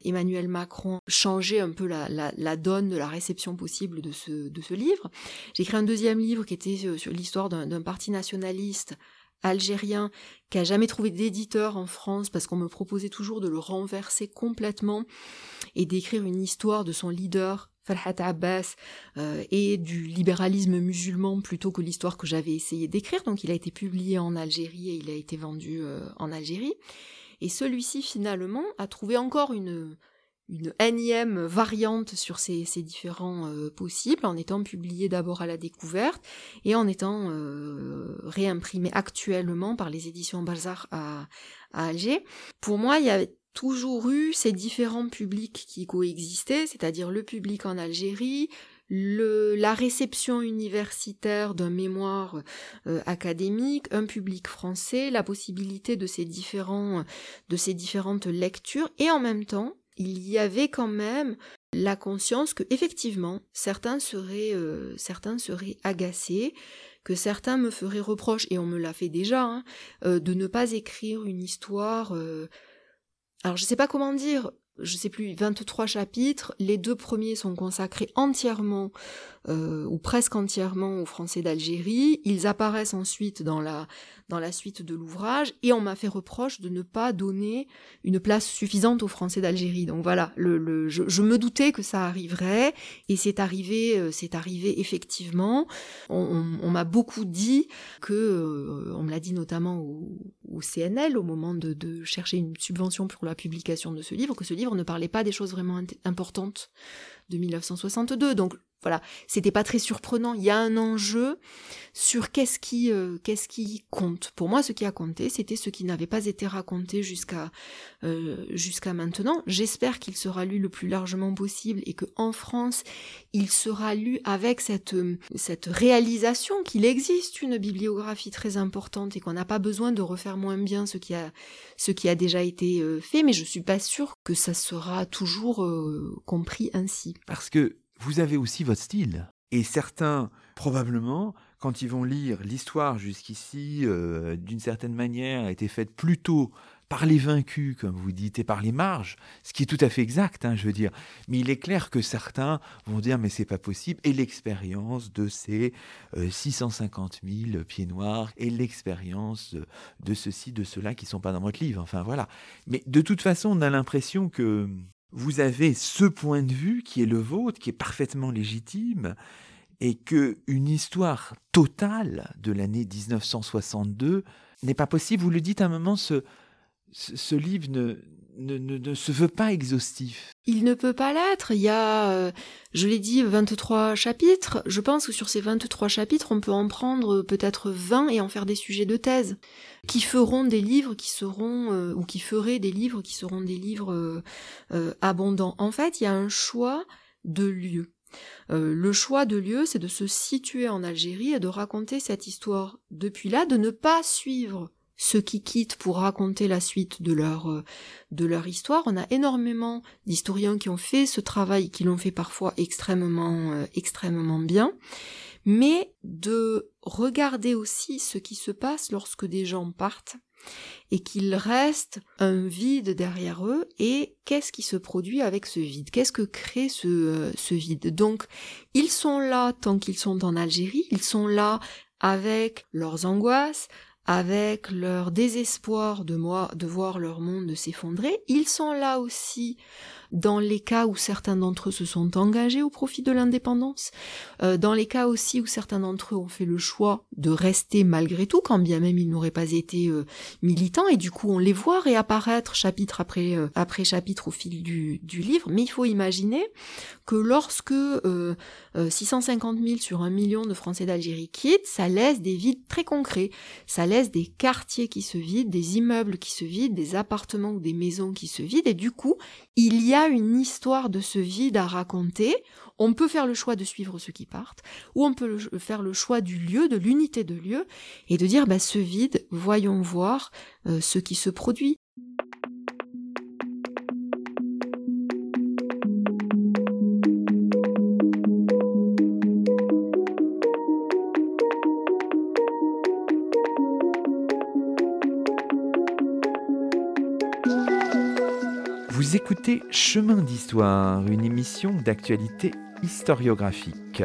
Emmanuel Macron changeait un peu la, la, la, donne de la réception possible de ce, de ce livre. J'ai écrit un deuxième livre qui était sur, sur l'histoire d'un parti nationaliste algérien qui a jamais trouvé d'éditeur en France parce qu'on me proposait toujours de le renverser complètement et d'écrire une histoire de son leader Farhat Abbas euh, et du libéralisme musulman plutôt que l'histoire que j'avais essayé d'écrire. Donc il a été publié en Algérie et il a été vendu euh, en Algérie. Et celui-ci finalement a trouvé encore une une énième variante sur ces, différents euh, possibles, en étant publié d'abord à la découverte et en étant euh, réimprimé actuellement par les éditions Balzac à, Alger. Pour moi, il y a toujours eu ces différents publics qui coexistaient, c'est-à-dire le public en Algérie, le, la réception universitaire d'un mémoire euh, académique, un public français, la possibilité de ces différents, de ces différentes lectures, et en même temps il y avait quand même la conscience que effectivement certains seraient euh, certains seraient agacés que certains me feraient reproche et on me l'a fait déjà hein, euh, de ne pas écrire une histoire euh, alors je sais pas comment dire je sais plus, 23 chapitres. Les deux premiers sont consacrés entièrement euh, ou presque entièrement aux Français d'Algérie. Ils apparaissent ensuite dans la dans la suite de l'ouvrage et on m'a fait reproche de ne pas donner une place suffisante aux Français d'Algérie. Donc voilà, le, le je, je, me doutais que ça arriverait et c'est arrivé, euh, c'est arrivé effectivement. On, on, m'a beaucoup dit que, euh, on me l'a dit notamment au, au, CNL au moment de, de chercher une subvention pour la publication de ce livre, que ce livre ne parlait pas des choses vraiment importantes de 1962. Donc voilà, c'était pas très surprenant. Il y a un enjeu sur qu'est-ce qui, euh, qu'est-ce qui compte. Pour moi, ce qui a compté, c'était ce qui n'avait pas été raconté jusqu'à euh, jusqu'à maintenant. J'espère qu'il sera lu le plus largement possible et que en France, il sera lu avec cette cette réalisation qu'il existe une bibliographie très importante et qu'on n'a pas besoin de refaire moins bien ce qui a ce qui a déjà été euh, fait. Mais je suis pas sûre que ça sera toujours compris ainsi. Parce que vous avez aussi votre style. Et certains, probablement, quand ils vont lire l'histoire jusqu'ici, euh, d'une certaine manière, a été faite plutôt par les vaincus, comme vous dites, et par les marges, ce qui est tout à fait exact, hein, je veux dire. Mais il est clair que certains vont dire mais c'est pas possible, et l'expérience de ces 650 euh, 000 pieds noirs, et l'expérience de ceci, de cela qui sont pas dans votre livre, enfin voilà. Mais de toute façon, on a l'impression que vous avez ce point de vue qui est le vôtre, qui est parfaitement légitime, et que une histoire totale de l'année 1962 n'est pas possible. Vous le dites à un moment, ce, ce, livre ne, ne, se veut pas exhaustif. Il ne peut pas l'être. Il y a, euh, je l'ai dit, 23 chapitres. Je pense que sur ces 23 chapitres, on peut en prendre peut-être 20 et en faire des sujets de thèse, qui feront des livres qui seront, euh, ou qui feraient des livres qui seront des livres euh, abondants. En fait, il y a un choix de lieu. le choix de lieu, c'est de se situer en Algérie et de raconter cette histoire depuis là, de ne pas suivre ceux qui quittent pour raconter la suite de leur euh, de leur histoire. On a énormément d'historiens qui ont fait ce travail, qui l'ont fait parfois extrêmement euh, extrêmement bien, mais de regarder aussi ce qui se passe lorsque des gens partent et qu'il reste un vide derrière eux et qu'est-ce qui se produit avec ce vide? Qu'est-ce que crée ce, euh, ce vide? Donc ils sont là tant qu'ils sont en Algérie, ils sont là avec leurs angoisses, avec leur désespoir de, moi, de voir leur monde s'effondrer, ils sont là aussi dans les cas où certains d'entre eux se sont engagés au profit de l'indépendance, euh, dans les cas aussi où certains d'entre eux ont fait le choix de rester malgré tout, quand bien même ils n'auraient pas été euh, militants, et du coup on les voit réapparaître chapitre après, euh, après chapitre au fil du, du, livre, mais il faut imaginer que lorsque 650 000 sur un million de Français d'Algérie quittent, ça laisse des vides très concrets, ça laisse des quartiers qui se vident, des immeubles qui se vident, des appartements ou des maisons qui se vident, et du coup il y a une histoire de ce vide à raconter. On peut faire le choix de suivre ceux qui partent, ou on peut faire le choix du lieu, de l'unité de lieu, et de dire bah, ce vide, voyons voir euh, ce qui se produit. Écoutez Chemin d'Histoire, une émission d'actualité historiographique.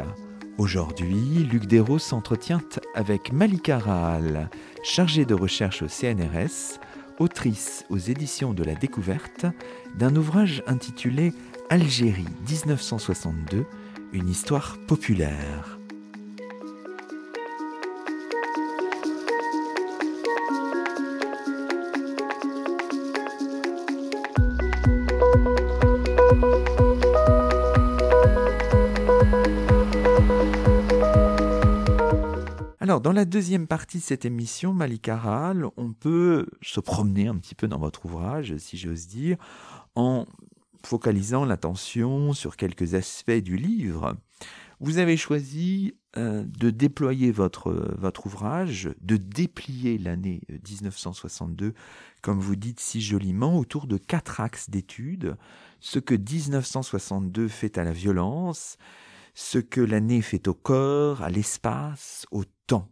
Aujourd'hui, Luc Dérault s'entretient avec Malika Rahal, chargée de recherche au CNRS, autrice aux éditions de la Découverte d'un ouvrage intitulé Algérie 1962, une histoire populaire. Dans la deuxième partie de cette émission, Malika on peut se promener un petit peu dans votre ouvrage, si j'ose dire, en focalisant l'attention sur quelques aspects du livre. Vous avez choisi euh, de déployer votre, votre ouvrage, de déplier l'année 1962, comme vous dites si joliment, autour de quatre axes d'études. Ce que 1962 fait à la violence, ce que l'année fait au corps, à l'espace, au temps.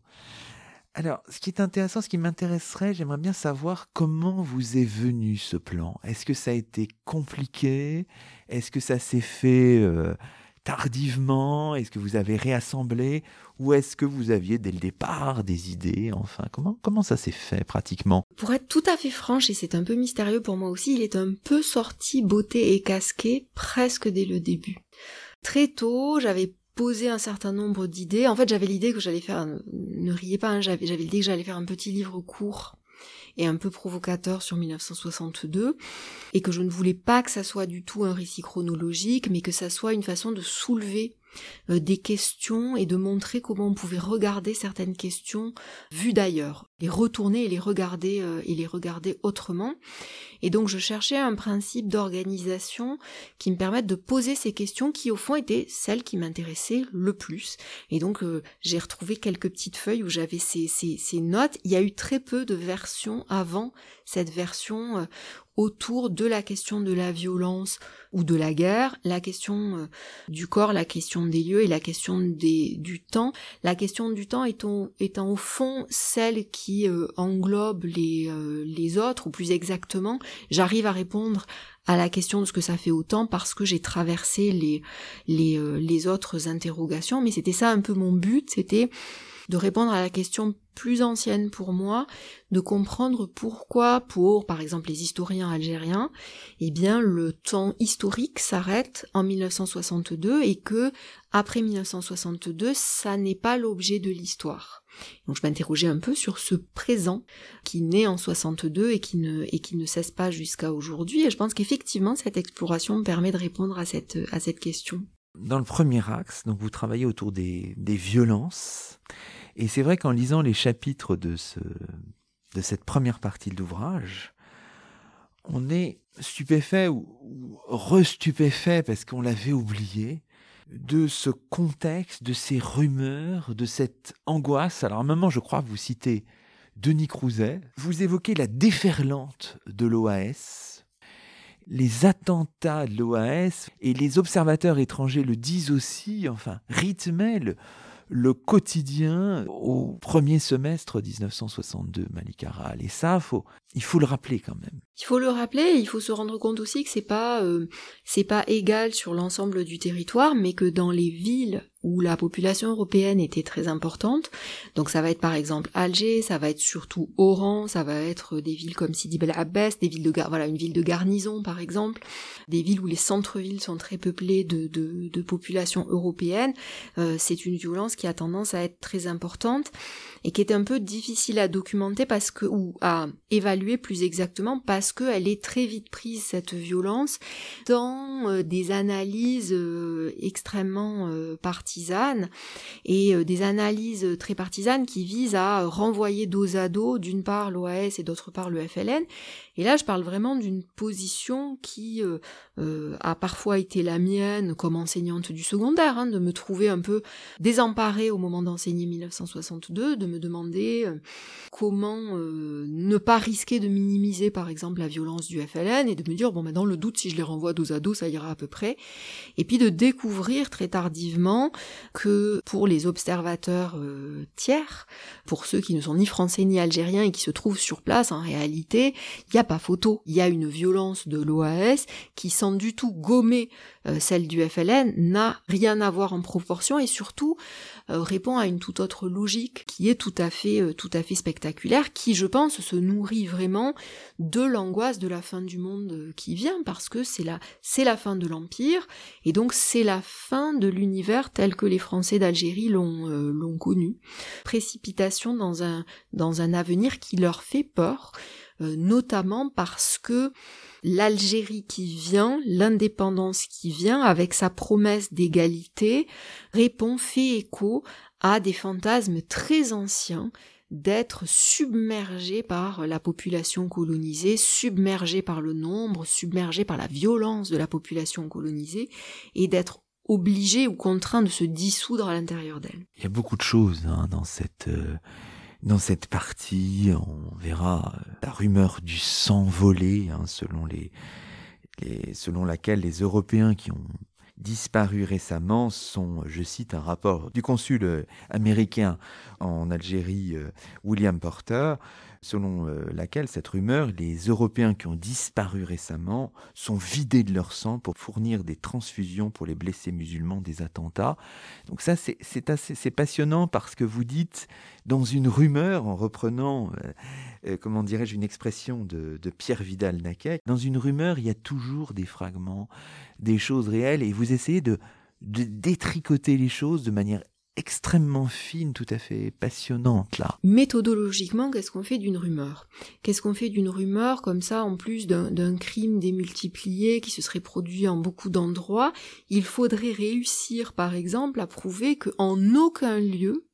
Alors, ce qui est intéressant, ce qui m'intéresserait, j'aimerais bien savoir comment vous est venu ce plan. Est-ce que ça a été compliqué? Est-ce que ça s'est fait euh, tardivement? Est-ce que vous avez réassemblé? Ou est-ce que vous aviez dès le départ des idées Enfin, comment, comment ça s'est fait pratiquement? Pour être tout à fait franche, et c'est un peu mystérieux pour moi aussi, il est un peu sorti beauté et casqué presque dès le début. Très tôt, j'avais posé un certain nombre d'idées. En fait, j'avais l'idée que j'allais faire, ne riez pas, hein, j'avais l'idée que j'allais faire un petit livre court et un peu provocateur sur 1962, et que je ne voulais pas que ça soit du tout un récit chronologique, mais que ça soit une façon de soulever euh, des questions et de montrer comment on pouvait regarder certaines questions vues d'ailleurs, les retourner et les regarder euh, et les regarder autrement. Et donc je cherchais un principe d'organisation qui me permette de poser ces questions qui au fond étaient celles qui m'intéressaient le plus. Et donc euh, j'ai retrouvé quelques petites feuilles où j'avais ces, ces, ces, notes. Il y a eu très peu de versions avant cette version autour de la question de la violence ou de la guerre, la question euh, du corps, la question des lieux et la question du temps. La question du temps étant, au fond celle qui euh, englobe les, euh, les autres, ou plus exactement, j'arrive à répondre à la question de ce que ça fait autant parce que j'ai traversé les, les, les autres interrogations, mais c'était ça un peu mon but, c'était de répondre à la question plus ancienne pour moi, de comprendre pourquoi, pour par exemple les historiens algériens, eh bien le temps historique s'arrête en 1962 et que après 1962, ça n'est pas l'objet de l'histoire. Donc je m'interrogeais un peu sur ce présent qui naît en 62 et qui ne, et qui ne cesse pas jusqu'à aujourd'hui. Et je pense qu'effectivement, cette exploration me permet de répondre à cette, à cette question. Dans le premier axe, donc vous travaillez autour des, des violences. Et c'est vrai qu'en lisant les chapitres de, ce, de cette première partie de l'ouvrage, on est stupéfait ou, restupéfait parce qu'on l'avait oublié de ce contexte, de ces rumeurs, de cette angoisse. Alors à un moment, je crois, vous citez Denis Crouzet, vous évoquez la déferlante de l'OAS, les attentats de l'OAS, et les observateurs étrangers le disent aussi, enfin, rythmaient le quotidien au premier semestre 1962, Malik. Et ça, faut, il faut le rappeler quand même. Il faut le rappeler, il faut se rendre compte aussi que c'est pas, euh, c'est pas égal sur l'ensemble du territoire, mais que dans les villes où la population européenne était très importante. Donc ça va être par exemple Alger, ça va être surtout Oran, ça va être des villes comme Sidi Bel Abbès, des villes de voilà une ville de garnison par exemple, des villes où les centres-villes sont très peuplés de, de, de populations européennes. Euh, c'est une violence qui a tendance à être très importante et qui est un peu difficile à documenter parce que ou à évaluer plus exactement parce qu'elle est très vite prise cette violence dans euh, des analyses euh, extrêmement partisanes et des analyses très partisanes qui visent à renvoyer dos à dos d'une part l'OAS et d'autre part le FLN et là, je parle vraiment d'une position qui euh, euh, a parfois été la mienne comme enseignante du secondaire, hein, de me trouver un peu désemparée au moment d'enseigner 1962, de me demander euh, comment ne pas risquer de minimiser, par exemple, la violence du FLN et de me dire, bon, ben, dans le doute, si je les renvoie dos à dos, ça ira à peu près. Et puis de découvrir très tardivement que pour les observateurs tiers, pour ceux qui ne sont ni français ni algériens et qui se trouvent sur place, en réalité, il y a pas photo. Il y a une violence de l'OAS qui, sans du tout gommer euh, celle du FLN, n'a rien à voir en proportion et surtout euh, répond à une toute autre logique qui est tout à fait, euh, tout à fait spectaculaire, qui, je pense, se nourrit vraiment de l'angoisse de la fin du monde qui vient, parce que c'est la, c'est la fin de l'Empire, et donc c'est la fin de l'univers tel que les Français d'Algérie l'ont, l'ont connu. Précipitation dans un, dans un avenir qui leur fait peur, euh, notamment parce que l'Algérie qui vient, l'indépendance qui vient, avec sa promesse d'égalité, répond, fait écho à des fantasmes très anciens d'être submergé par la population colonisée, submergé par le nombre, submergé par la violence de la population colonisée, et d'être obligé ou contraint de se dissoudre à l'intérieur d'elle. Il y a beaucoup de choses hein, dans cette euh, dans cette partie, on verra euh, la rumeur du sang volé, hein, selon, laquelle les Européens qui ont, disparus récemment sont, je cite un rapport du consul euh, américain en Algérie, euh, William Porter, selon euh, laquelle cette rumeur, les Européens qui ont disparu récemment sont vidés de leur sang pour fournir des transfusions pour les blessés musulmans des attentats. Donc ça, c'est assez c'est passionnant parce que vous dites dans une rumeur, en reprenant, euh, euh, comment dirais-je, une expression de, Pierre Vidal-Naquet, dans une rumeur, il y a toujours des fragments, des choses réelles, et vous essayez de, de détricoter les choses de manière extrêmement fine, tout à fait passionnante là. Méthodologiquement, qu'est-ce qu'on fait d'une rumeur? Qu'est-ce qu'on fait d'une rumeur comme ça, en plus d'un crime démultiplié qui se serait produit en beaucoup d'endroits? Il faudrait réussir, par exemple, à prouver qu'en aucun lieu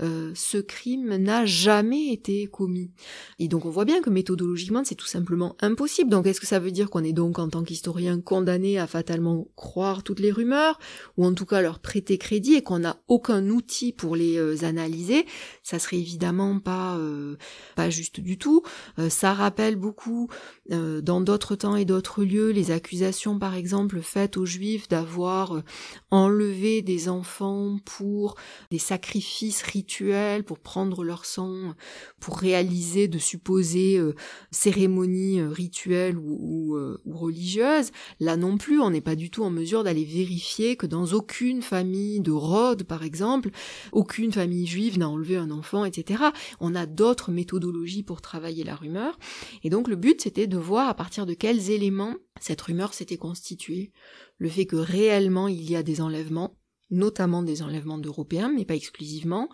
euh, ce crime n'a jamais été commis. Et donc on voit bien que méthodologiquement c'est tout simplement impossible. Donc est-ce que ça veut dire qu'on est donc en tant qu'historien condamné à fatalement croire toutes les rumeurs, ou en tout cas leur prêter crédit et qu'on n'a aucun outil pour les euh, analyser? Ça serait évidemment pas euh, pas juste du tout. ça rappelle beaucoup dans d'autres temps et d'autres lieux les accusations par exemple faites aux juifs d'avoir enlevé des enfants pour des sacrifices rituels pour prendre leur sang, pour réaliser de supposées euh, cérémonies euh, rituelles ou, euh, ou, religieuses. Là non plus, on n'est pas du tout en mesure d'aller vérifier que dans aucune famille de Rhodes, par exemple, aucune famille juive n'a enlevé un enfant, etc. On a d'autres méthodologies pour travailler la rumeur. Et donc le but, c'était de à partir de quels éléments cette rumeur s'était constituée. Le fait que réellement il y a des enlèvements, notamment des enlèvements d'Européens, mais pas exclusivement,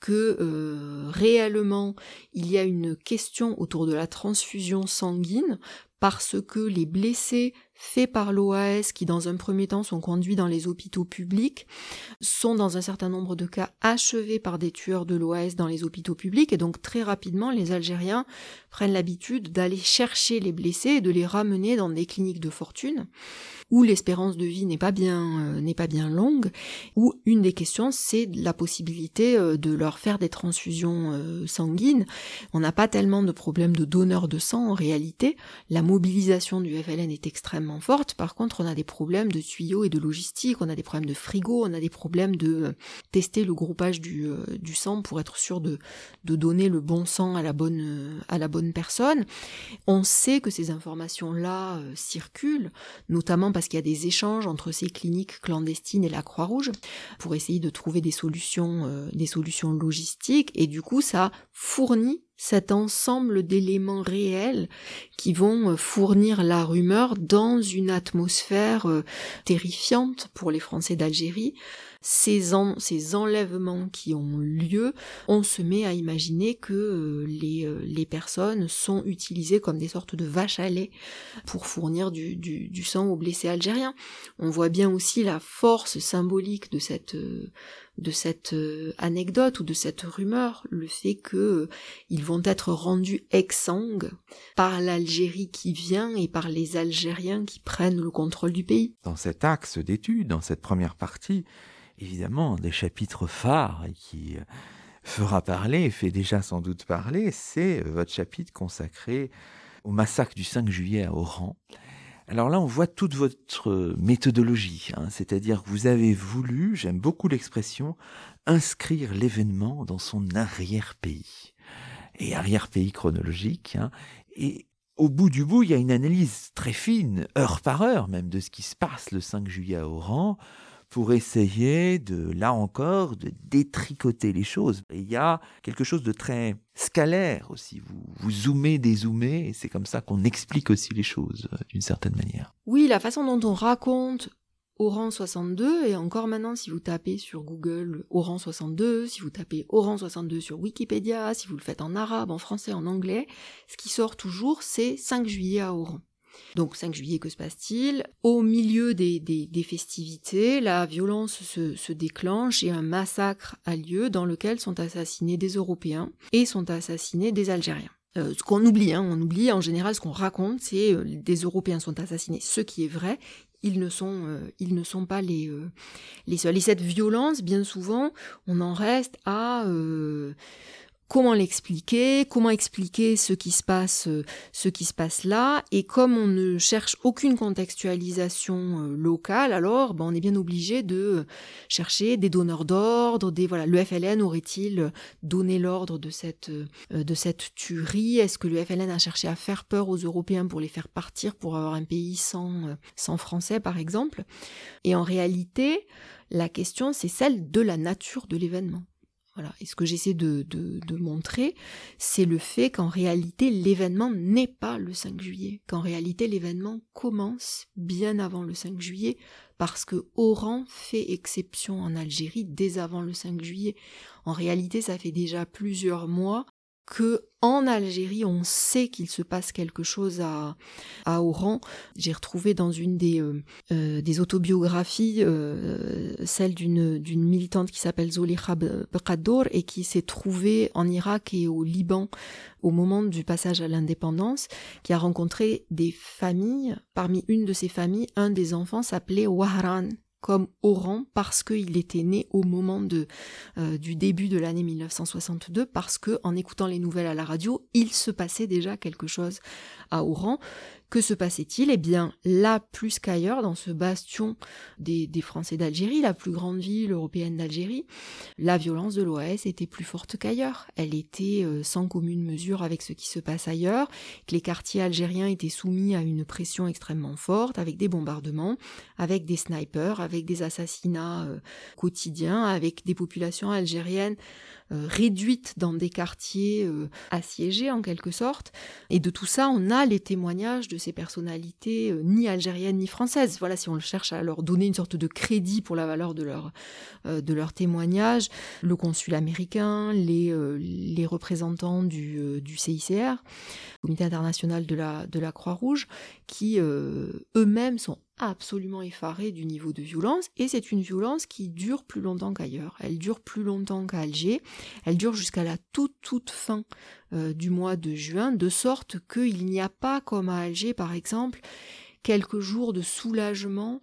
que euh, réellement il y a une question autour de la transfusion sanguine parce que les blessés faits par l'OAS, qui dans un premier temps sont conduits dans les hôpitaux publics, sont dans un certain nombre de cas achevés par des tueurs de l'OAS dans les hôpitaux publics, et donc très rapidement les Algériens prennent l'habitude d'aller chercher les blessés et de les ramener dans des cliniques de fortune où l'espérance de vie n'est pas bien euh, pas bien longue, où une des questions c'est la possibilité euh, de leur faire des transfusions euh, sanguines. On n'a pas tellement de problèmes de donneurs de sang en réalité. Mobilisation du FLN est extrêmement forte. Par contre, on a des problèmes de tuyaux et de logistique, on a des problèmes de frigo, on a des problèmes de tester le groupage du, du sang pour être sûr de, donner le bon sang à la bonne à la bonne personne. On sait que ces informations là circulent, notamment parce qu'il y a des échanges entre ces cliniques clandestines et la Croix-Rouge pour essayer de trouver des solutions, euh, des solutions logistiques. Et du coup, ça fournit cet ensemble d'éléments réels qui vont euh, fournir la rumeur dans une atmosphère euh, terrifiante pour les Français d'Algérie ces, enlèvements qui ont lieu, on se met à imaginer que euh, les, euh, les, personnes sont utilisées comme des sortes de vaches à lait pour fournir du, sang aux blessés algériens. On voit bien aussi la force symbolique de cette euh, de cette anecdote ou de cette rumeur, le fait que ils vont être rendus exsangues par l'Algérie qui vient et par les Algériens qui prennent le contrôle du pays. Dans cet axe d'étude, dans cette première partie, évidemment des chapitres phares qui euh, fera parler, fait déjà sans doute parler, c'est euh, votre chapitre consacré au massacre du 5 juillet à Oran. Alors là, on voit toute votre méthodologie, hein, c'est-à-dire que vous avez voulu, j'aime beaucoup l'expression, inscrire l'événement dans son arrière-pays. Et arrière-pays chronologique. Hein, et au bout du bout, il y a une analyse très fine, heure par heure même, de ce qui se passe le 5 juillet à Oran, pour essayer de, là encore, de détricoter les choses. il y a quelque chose de très scalaire aussi. Vous, vous zoomez, dézoomez, et c'est comme ça qu'on explique aussi les choses, euh, d'une certaine manière. Oui, la façon dont on raconte Oran 62, et encore maintenant, si vous tapez sur Google Oran 62, si vous tapez Oran 62 sur Wikipédia, si vous le faites en arabe, en français, en anglais, ce qui sort toujours, c'est 5 juillet à Oran. Donc 5 juillet, que se passe-t-il? Au milieu des, des, festivités, la violence se, déclenche et un massacre a lieu dans lequel sont assassinés des Européens et sont assassinés des Algériens. Euh, ce qu'on oublie, hein, on oublie en général ce qu'on raconte, c'est euh, des Européens sont assassinés, ce qui est vrai, ils ne sont, euh, ils ne sont pas les, les seuls. Et cette violence, bien souvent, on en reste à comment l'expliquer, comment expliquer ce qui se passe, euh, ce qui se passe là. Et comme on ne cherche aucune contextualisation euh, locale, alors ben, on est bien obligé de chercher des donneurs d'ordre, des voilà, le FLN aurait-il donné l'ordre de cette euh, de cette tuerie? Est-ce que le FLN a cherché à faire peur aux Européens pour les faire partir, pour avoir un pays sans sans Français par exemple? Et en réalité, la question c'est celle de la nature de l'événement. Voilà. Et ce que j'essaie de, montrer, c'est le fait qu'en réalité, l'événement n'est pas le 5 juillet, qu'en réalité, l'événement commence bien avant le 5 juillet, parce que Oran fait exception en Algérie dès avant le 5 juillet. En réalité, ça fait déjà plusieurs mois que en Algérie, on sait qu'il se passe quelque chose à, à Oran. J'ai retrouvé dans une des, euh, euh, des autobiographies euh, celle d'une, militante qui s'appelle Zoliha Bqaddour et qui s'est trouvée en Irak et au Liban au moment du passage à l'indépendance, qui a rencontré des familles. Parmi une de ces familles, un des enfants s'appelait Wahran, comme Oran parce qu'il était né au moment euh, du début de l'année 1962, parce que en écoutant les nouvelles à la radio, il se passait déjà quelque chose à Oran. Que se passait-il? Eh bien, là, plus qu'ailleurs, dans ce bastion des, Français d'Algérie, la plus grande ville européenne d'Algérie, la violence de l'OAS était plus forte qu'ailleurs. Elle était euh, sans commune mesure avec ce qui se passe ailleurs, que les quartiers algériens étaient soumis à une pression extrêmement forte, avec des bombardements, avec des snipers, avec des assassinats euh, quotidiens, avec des populations algériennes réduite dans des quartiers euh, assiégés en quelque sorte. Et de tout ça, on a les témoignages de ces personnalités euh, ni algériennes ni françaises. Voilà, si on cherche à leur donner une sorte de crédit pour la valeur de leur, de leur témoignage, le consul américain, les, les représentants du, du CICR, Comité international de la, de la Croix-Rouge, qui eux-mêmes sont absolument effaré du niveau de violence et c'est une violence qui dure plus longtemps qu'ailleurs. Elle dure plus longtemps qu'à Alger, elle dure jusqu'à la toute toute fin euh, du mois de juin, de sorte qu'il n'y a pas comme à Alger par exemple quelques jours de soulagement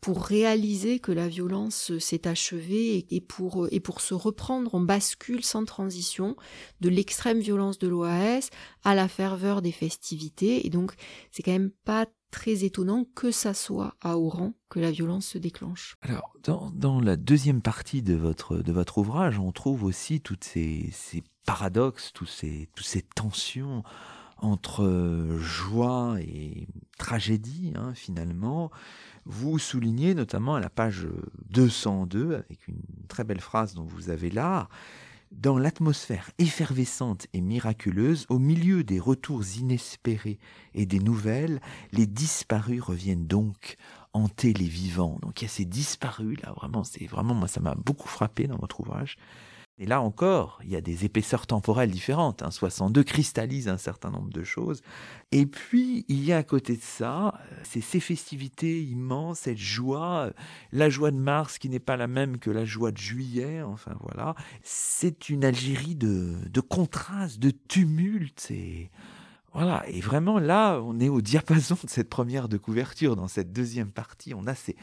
pour réaliser que la violence s'est achevée et pour, et pour se reprendre, on bascule sans transition de l'extrême violence de l'OAS à la ferveur des festivités. Et donc, c'est quand même pas très étonnant que ça soit à Oran que la violence se déclenche. Alors, dans, la deuxième partie de votre, de votre ouvrage, on trouve aussi toutes ces, paradoxes, tous ces, toutes ces tensions entre joie et tragédie, hein, finalement. Vous soulignez notamment à la page 202, avec une très belle phrase dont vous avez l'art, dans l'atmosphère effervescente et miraculeuse, au milieu des retours inespérés et des nouvelles, les disparus reviennent donc hanter les vivants. Donc il y a ces disparus là, vraiment, c'est vraiment moi ça m'a beaucoup frappé dans votre ouvrage. Et là encore, il y a des épaisseurs temporelles différentes. Hein. 62 cristallise un certain nombre de choses. Et puis, il y a à côté de ça, euh, c'est ces festivités immenses, cette joie, euh, la joie de mars qui n'est pas la même que la joie de juillet. Enfin voilà, c'est une Algérie de, contrastes, de tumultes. Et voilà, et vraiment là, on est au diapason de cette première de couverture. Dans cette deuxième partie, on a ces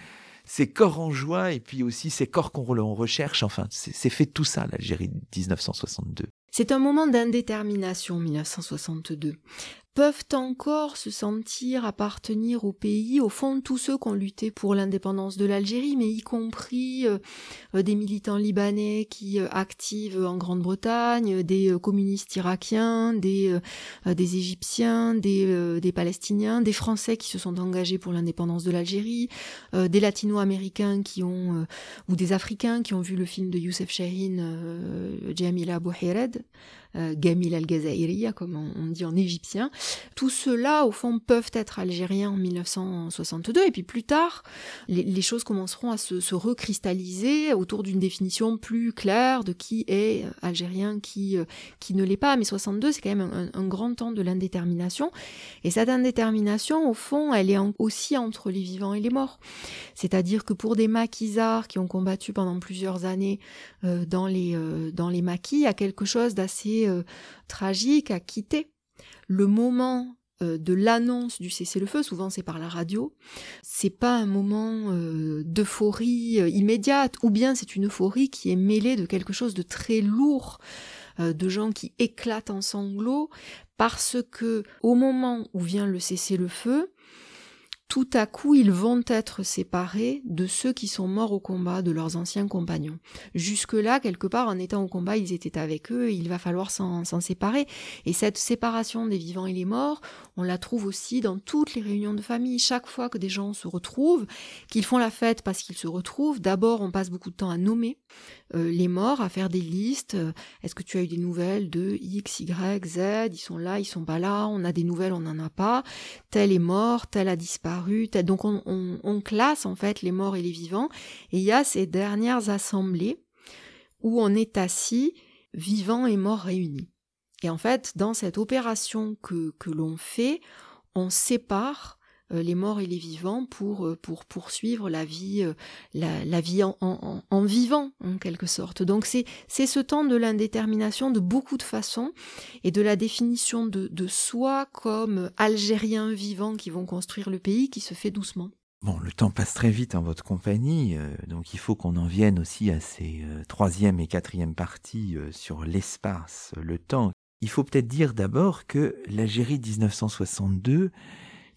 ces corps en joie et puis aussi ces corps qu'on recherche. Enfin, c'est fait tout ça, l'Algérie 1962. C'est un moment d'indétermination 1962 peuvent encore se sentir appartenir au pays, au fond tous ceux qui ont lutté pour l'indépendance de l'Algérie, mais y compris euh, euh, des militants libanais qui euh, activent en Grande-Bretagne, des communistes irakiens, des, des Égyptiens, des, des Palestiniens, des Français qui se sont engagés pour l'indépendance de l'Algérie, des Latino-Américains qui ont ou des Africains qui ont vu le film de Youssef Chahine, Jamila Bouhired, Gamil al-Gazairiya, comme on, dit en égyptien. Tout cela, au fond, peuvent être algériens en 1962, et puis plus tard, les, choses commenceront à se, recristalliser autour d'une définition plus claire de qui est algérien, qui, euh, qui ne l'est pas. Mais 62, c'est quand même un, grand temps de l'indétermination, et cette indétermination, au fond, elle est aussi entre les vivants et les morts. C'est-à-dire que pour des maquisards qui ont combattu pendant plusieurs années euh, dans, les, dans les maquis, il y a quelque chose d'assez euh, tragique à quitter. Le moment euh, de l'annonce du cessez-le-feu, souvent c'est par la radio, c'est pas un moment euh, d'euphorie immédiate, ou bien c'est une euphorie qui est mêlée de quelque chose de très lourd, de gens qui éclatent en sanglots parce que au moment où vient le cessez-le-feu, tout à coup ils vont être séparés de ceux qui sont morts au combat, de leurs anciens compagnons. Jusque-là, quelque part, en étant au combat, ils étaient avec eux, il va falloir s'en séparer. Et cette séparation des vivants et les morts, on la trouve aussi dans toutes les réunions de famille. Chaque fois que des gens se retrouvent, qu'ils font la fête parce qu'ils se retrouvent, d'abord on passe beaucoup de temps à nommer euh, les morts, à faire des listes. Euh, est-ce que tu as eu des nouvelles de X, Y, Z? Ils sont là, ils sont pas là. On a des nouvelles, on n'en a pas. Tel est mort, tel a disparu. Donc on, classe en fait les morts et les vivants. Et il y a ces dernières assemblées où on est assis, vivants et morts réunis. Et en fait, dans cette opération que, que l'on fait, on sépare les morts et les vivants pour, euh, pour poursuivre la vie, euh, la, vie en, en, vivant, en quelque sorte. Donc c'est, c'est ce temps de l'indétermination de beaucoup de façons et de la définition de, de soi comme Algériens vivants qui vont construire le pays qui se fait doucement. Bon, le temps passe très vite en votre compagnie, donc il faut qu'on en vienne aussi à ces troisième et quatrième parties sur l'espace, le temps. Il faut peut-être dire d'abord que l'Algérie 1962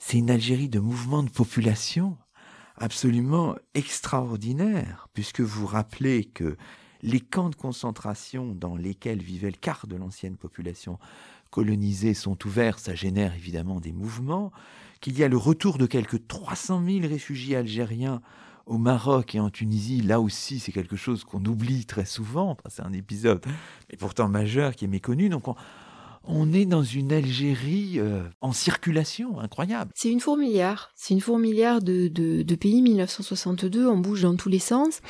c'est une Algérie de mouvement de population absolument extraordinaire, puisque vous rappelez que les camps de concentration dans lesquels vivait le quart de l'ancienne population colonisée sont ouverts, ça génère évidemment des mouvements, qu'il y a le retour de quelques 300 000 réfugiés algériens au Maroc et en Tunisie, là aussi c'est quelque chose qu'on oublie très souvent, c'est un épisode mais pourtant majeur qui est méconnu, donc on, on est dans une Algérie euh, en circulation incroyable. C'est une fourmilière, c'est une fourmilière de, pays 1962, on bouge dans tous les sens.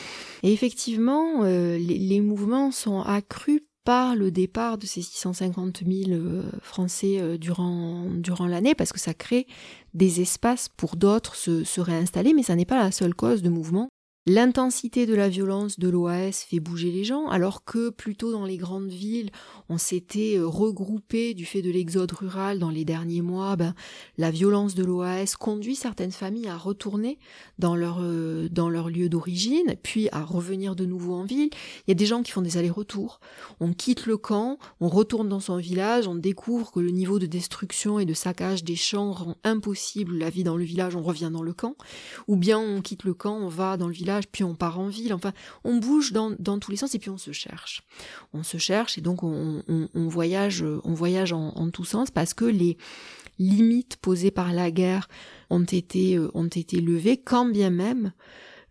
Et effectivement, euh, les, mouvements sont accrus par le départ de ces 650 000 euh, Français durant, durant l'année, parce que ça crée des espaces pour d'autres se, se réinstaller, mais ça n'est pas la seule cause de mouvement. L'intensité de la violence de l'OAS fait bouger les gens, alors que plutôt dans les grandes villes, on s'était euh, regroupé du fait de l'exode rural dans les derniers mois. Ben, la violence de l'OAS conduit certaines familles à retourner dans leur, euh, dans leur lieu d'origine, puis à revenir de nouveau en ville. Il y a des gens qui font des allers-retours. On quitte le camp, on retourne dans son village, on découvre que le niveau de destruction et de saccage des champs rend impossible la vie dans le village, on revient dans le camp. Ou bien on quitte le camp, on va dans le village puis on part en ville. Enfin, on bouge dans, tous les sens et puis on se cherche. On se cherche et donc on, voyage, on voyage en, tous sens parce que les limites posées par la guerre ont été, euh, ont été levées, quand bien même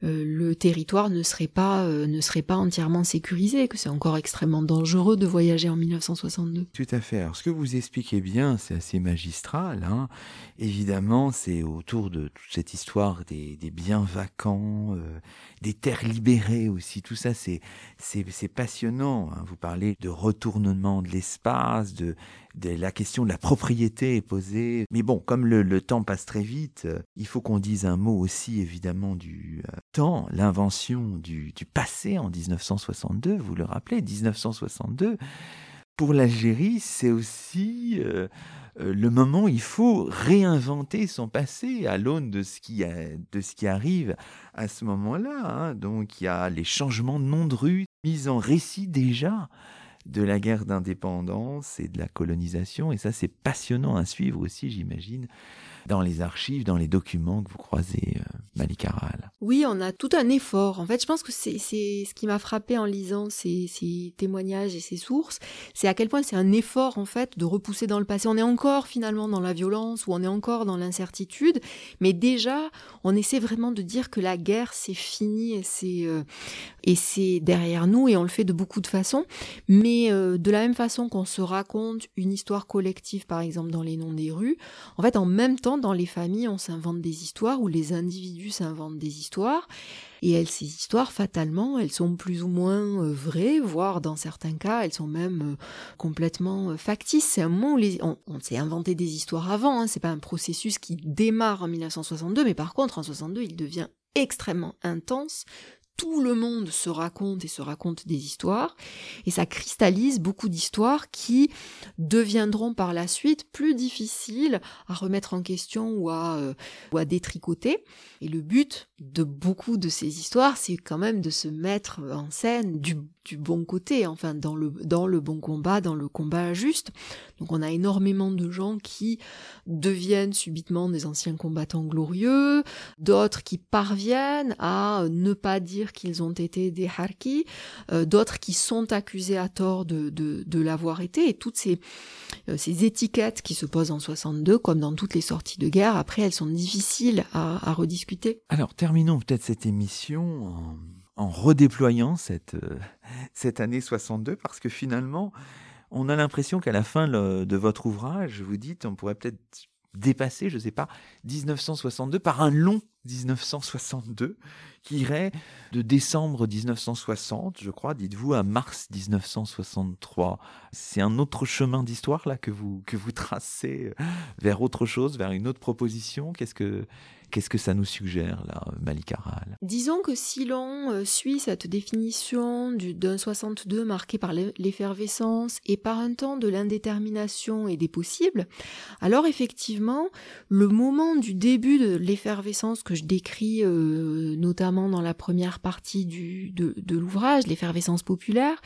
euh, le territoire ne serait pas euh, ne serait pas entièrement sécurisé, que c'est encore extrêmement dangereux de voyager en 1962. Tout à fait. Alors, ce que vous expliquez bien, c'est assez magistral. Hein. Évidemment, c'est autour de toute cette histoire des, biens vacants, euh, des terres libérées aussi. Tout ça, c'est c'est passionnant. Hein. Vous parlez de retournement de l'espace, de la question de la propriété est posée. Mais bon, comme le, temps passe très vite, euh, il faut qu'on dise un mot aussi évidemment du euh, temps, l'invention du, passé en 1962, vous le rappelez, 1962. Pour l'Algérie, c'est aussi euh, le moment où il faut réinventer son passé à l'aune de, ce qui de ce qui arrive à ce moment-là. Hein. Donc il y a les changements de nom de rue mis en récit déjà de la guerre d'indépendance et de la colonisation. Et ça, c'est passionnant à suivre aussi, j'imagine, dans les archives, dans les documents que vous croisez, euh, Malikaral. Oui, on a tout un effort. En fait, je pense que c'est ce qui m'a frappé en lisant ces, ces, témoignages et ces sources, c'est à quel point c'est un effort, en fait, de repousser dans le passé. On est encore finalement dans la violence ou on est encore dans l'incertitude, mais déjà, on essaie vraiment de dire que la guerre, c'est fini et c'est euh, et c'est derrière nous et on le fait de beaucoup de façons. Mais euh, de la même façon qu'on se raconte une histoire collective, par exemple, dans les noms des rues, en fait, en même temps, dans les familles, on s'invente des histoires où les individus s'inventent des histoires. Et elles, ces histoires, fatalement, elles sont plus ou moins euh, vraies, voire dans certains cas, elles sont même euh, complètement euh, factices. C'est un moment où on, s'est inventé des histoires avant, hein. c'est pas un processus qui démarre en 1962, mais par contre, en 62, il devient extrêmement intense tout le monde se raconte et se raconte des histoires, et ça cristallise beaucoup d'histoires qui deviendront par la suite plus difficiles à remettre en question ou à, euh, ou à détricoter. Et le but de beaucoup de ces histoires, c'est quand même de se mettre en scène du, du bon côté, enfin dans le, dans le bon combat, dans le combat juste. Donc on a énormément de gens qui deviennent subitement des anciens combattants glorieux, d'autres qui parviennent à ne pas dire qu'ils ont été des harkis, euh, d'autres qui sont accusés à tort de, l'avoir été, et toutes ces, euh, ces étiquettes qui se posent en 62, comme dans toutes les sorties de guerre, après elles sont difficiles à, rediscuter. Alors terminons peut-être cette émission en, redéployant cette, euh, année 62, parce que finalement, on a l'impression qu'à la fin de votre ouvrage, vous dites, on pourrait peut-être dépasser, je ne sais pas, 1962 par un long 1962 qui irait de décembre 1960, je crois, dites-vous, à mars 1963. C'est un autre chemin d'histoire là que vous que vous tracez vers autre chose, vers une autre proposition? Qu'est-ce que Qu'est-ce que ça nous suggère, là, Malika Rahal? Disons que si l'on euh, suit cette définition d'un 62 marqué par l'effervescence et par un temps de l'indétermination et des possibles, alors effectivement, le moment du début de l'effervescence que je décris euh, notamment dans la première partie du, de, l'ouvrage, l'effervescence populaire,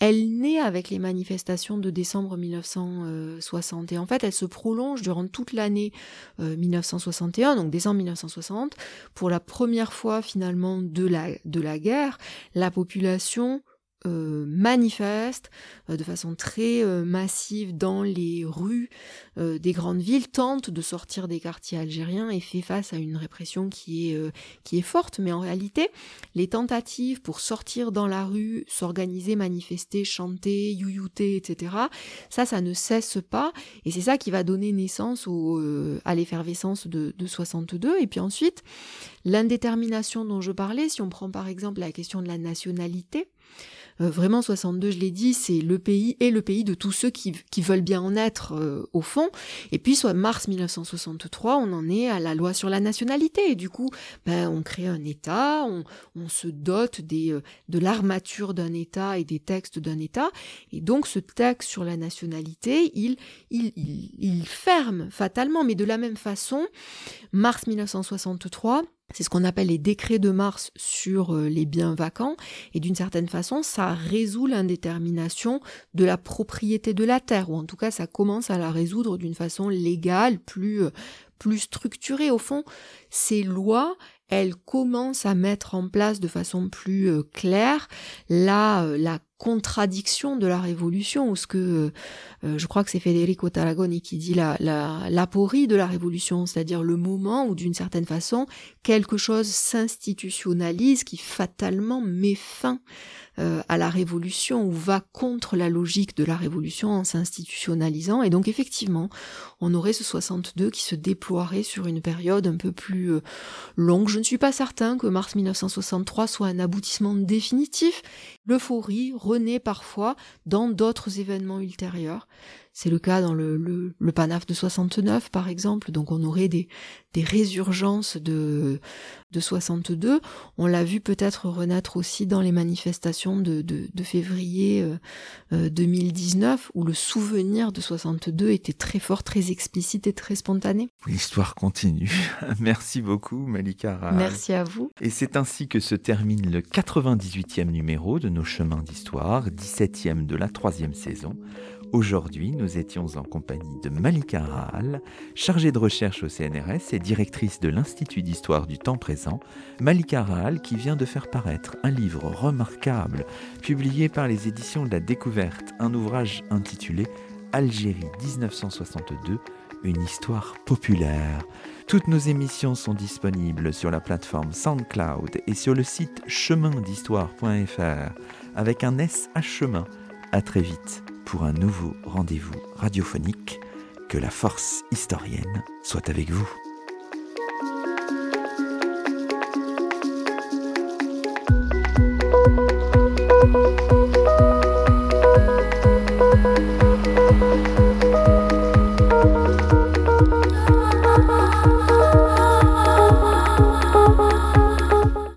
elle naît avec les manifestations de décembre 1960. Et en fait, elle se prolonge durant toute l'année euh, 1961, donc décembre 1960, pour la première fois finalement de la, de la guerre, la population euh, manifeste euh, de façon très euh, massive dans les rues des grandes villes, tente de sortir des quartiers algériens et fait face à une répression qui est, qui est forte. Mais en réalité, les tentatives pour sortir dans la rue, s'organiser, manifester, chanter, youyouter, etc., ça, ça ne cesse pas. Et c'est ça qui va donner naissance à l'effervescence de, de 62. Et puis ensuite, l'indétermination dont je parlais, si on prend par exemple la question de la nationalité, euh, vraiment 62, je l'ai dit, c'est le pays et le pays de tous ceux qui, qui veulent bien en être euh, au fond. Et puis soit mars 1963, on en est à la loi sur la nationalité. Et du coup, ben, on crée un État, on, on se dote des, euh, de l'armature d'un État et des textes d'un État. Et donc ce texte sur la nationalité, il, il, il, il ferme fatalement, mais de la même façon, mars 1963, c'est ce qu'on appelle les décrets de mars sur euh, les biens vacants. Et d'une certaine façon, ça résout l'indétermination de la propriété de la terre, ou en tout cas, ça commence à la résoudre d'une façon légale, plus, euh, plus structurée. Au fond, ces lois, elles commencent à mettre en place de façon plus euh, claire la, la contradiction de la révolution, ou ce que euh, je crois que c'est Federico Tarragoni qui dit la, la, l'aporie de la révolution, c'est-à-dire le moment où d'une certaine façon quelque chose s'institutionnalise qui fatalement met fin euh, à la révolution ou va contre la logique de la révolution en s'institutionnalisant. Et donc effectivement, on aurait ce 62 qui se déploierait sur une période un peu plus euh, longue. Je ne suis pas certain que mars 1963 soit un aboutissement définitif. L'euphorie renaît parfois dans d'autres événements ultérieurs. C'est le cas dans le, le, le, PANAF de 69, par exemple. Donc on aurait des, des résurgences de, de 62. On l'a vu peut-être renaître aussi dans les manifestations de, de, de février euh, 2019, où le souvenir de 62 était très fort, très explicite et très spontané. L'histoire continue. (laughs) Merci beaucoup, Malika Rahal. Merci à vous. Et c'est ainsi que se termine le 98e numéro de nos chemins d'histoire, 17e de la troisième saison. Aujourd'hui, nous étions en compagnie de Malika Rahal, chargée de recherche au CNRS et directrice de l'Institut d'histoire du temps présent. Malika Rahal qui vient de faire paraître un livre remarquable publié par les éditions de la Découverte, un ouvrage intitulé Algérie 1962, une histoire populaire. Toutes nos émissions sont disponibles sur la plateforme SoundCloud et sur le site chemindhistoire.fr avec un S à chemin. À très vite pour un nouveau rendez-vous radiophonique. Que la force historienne soit avec vous.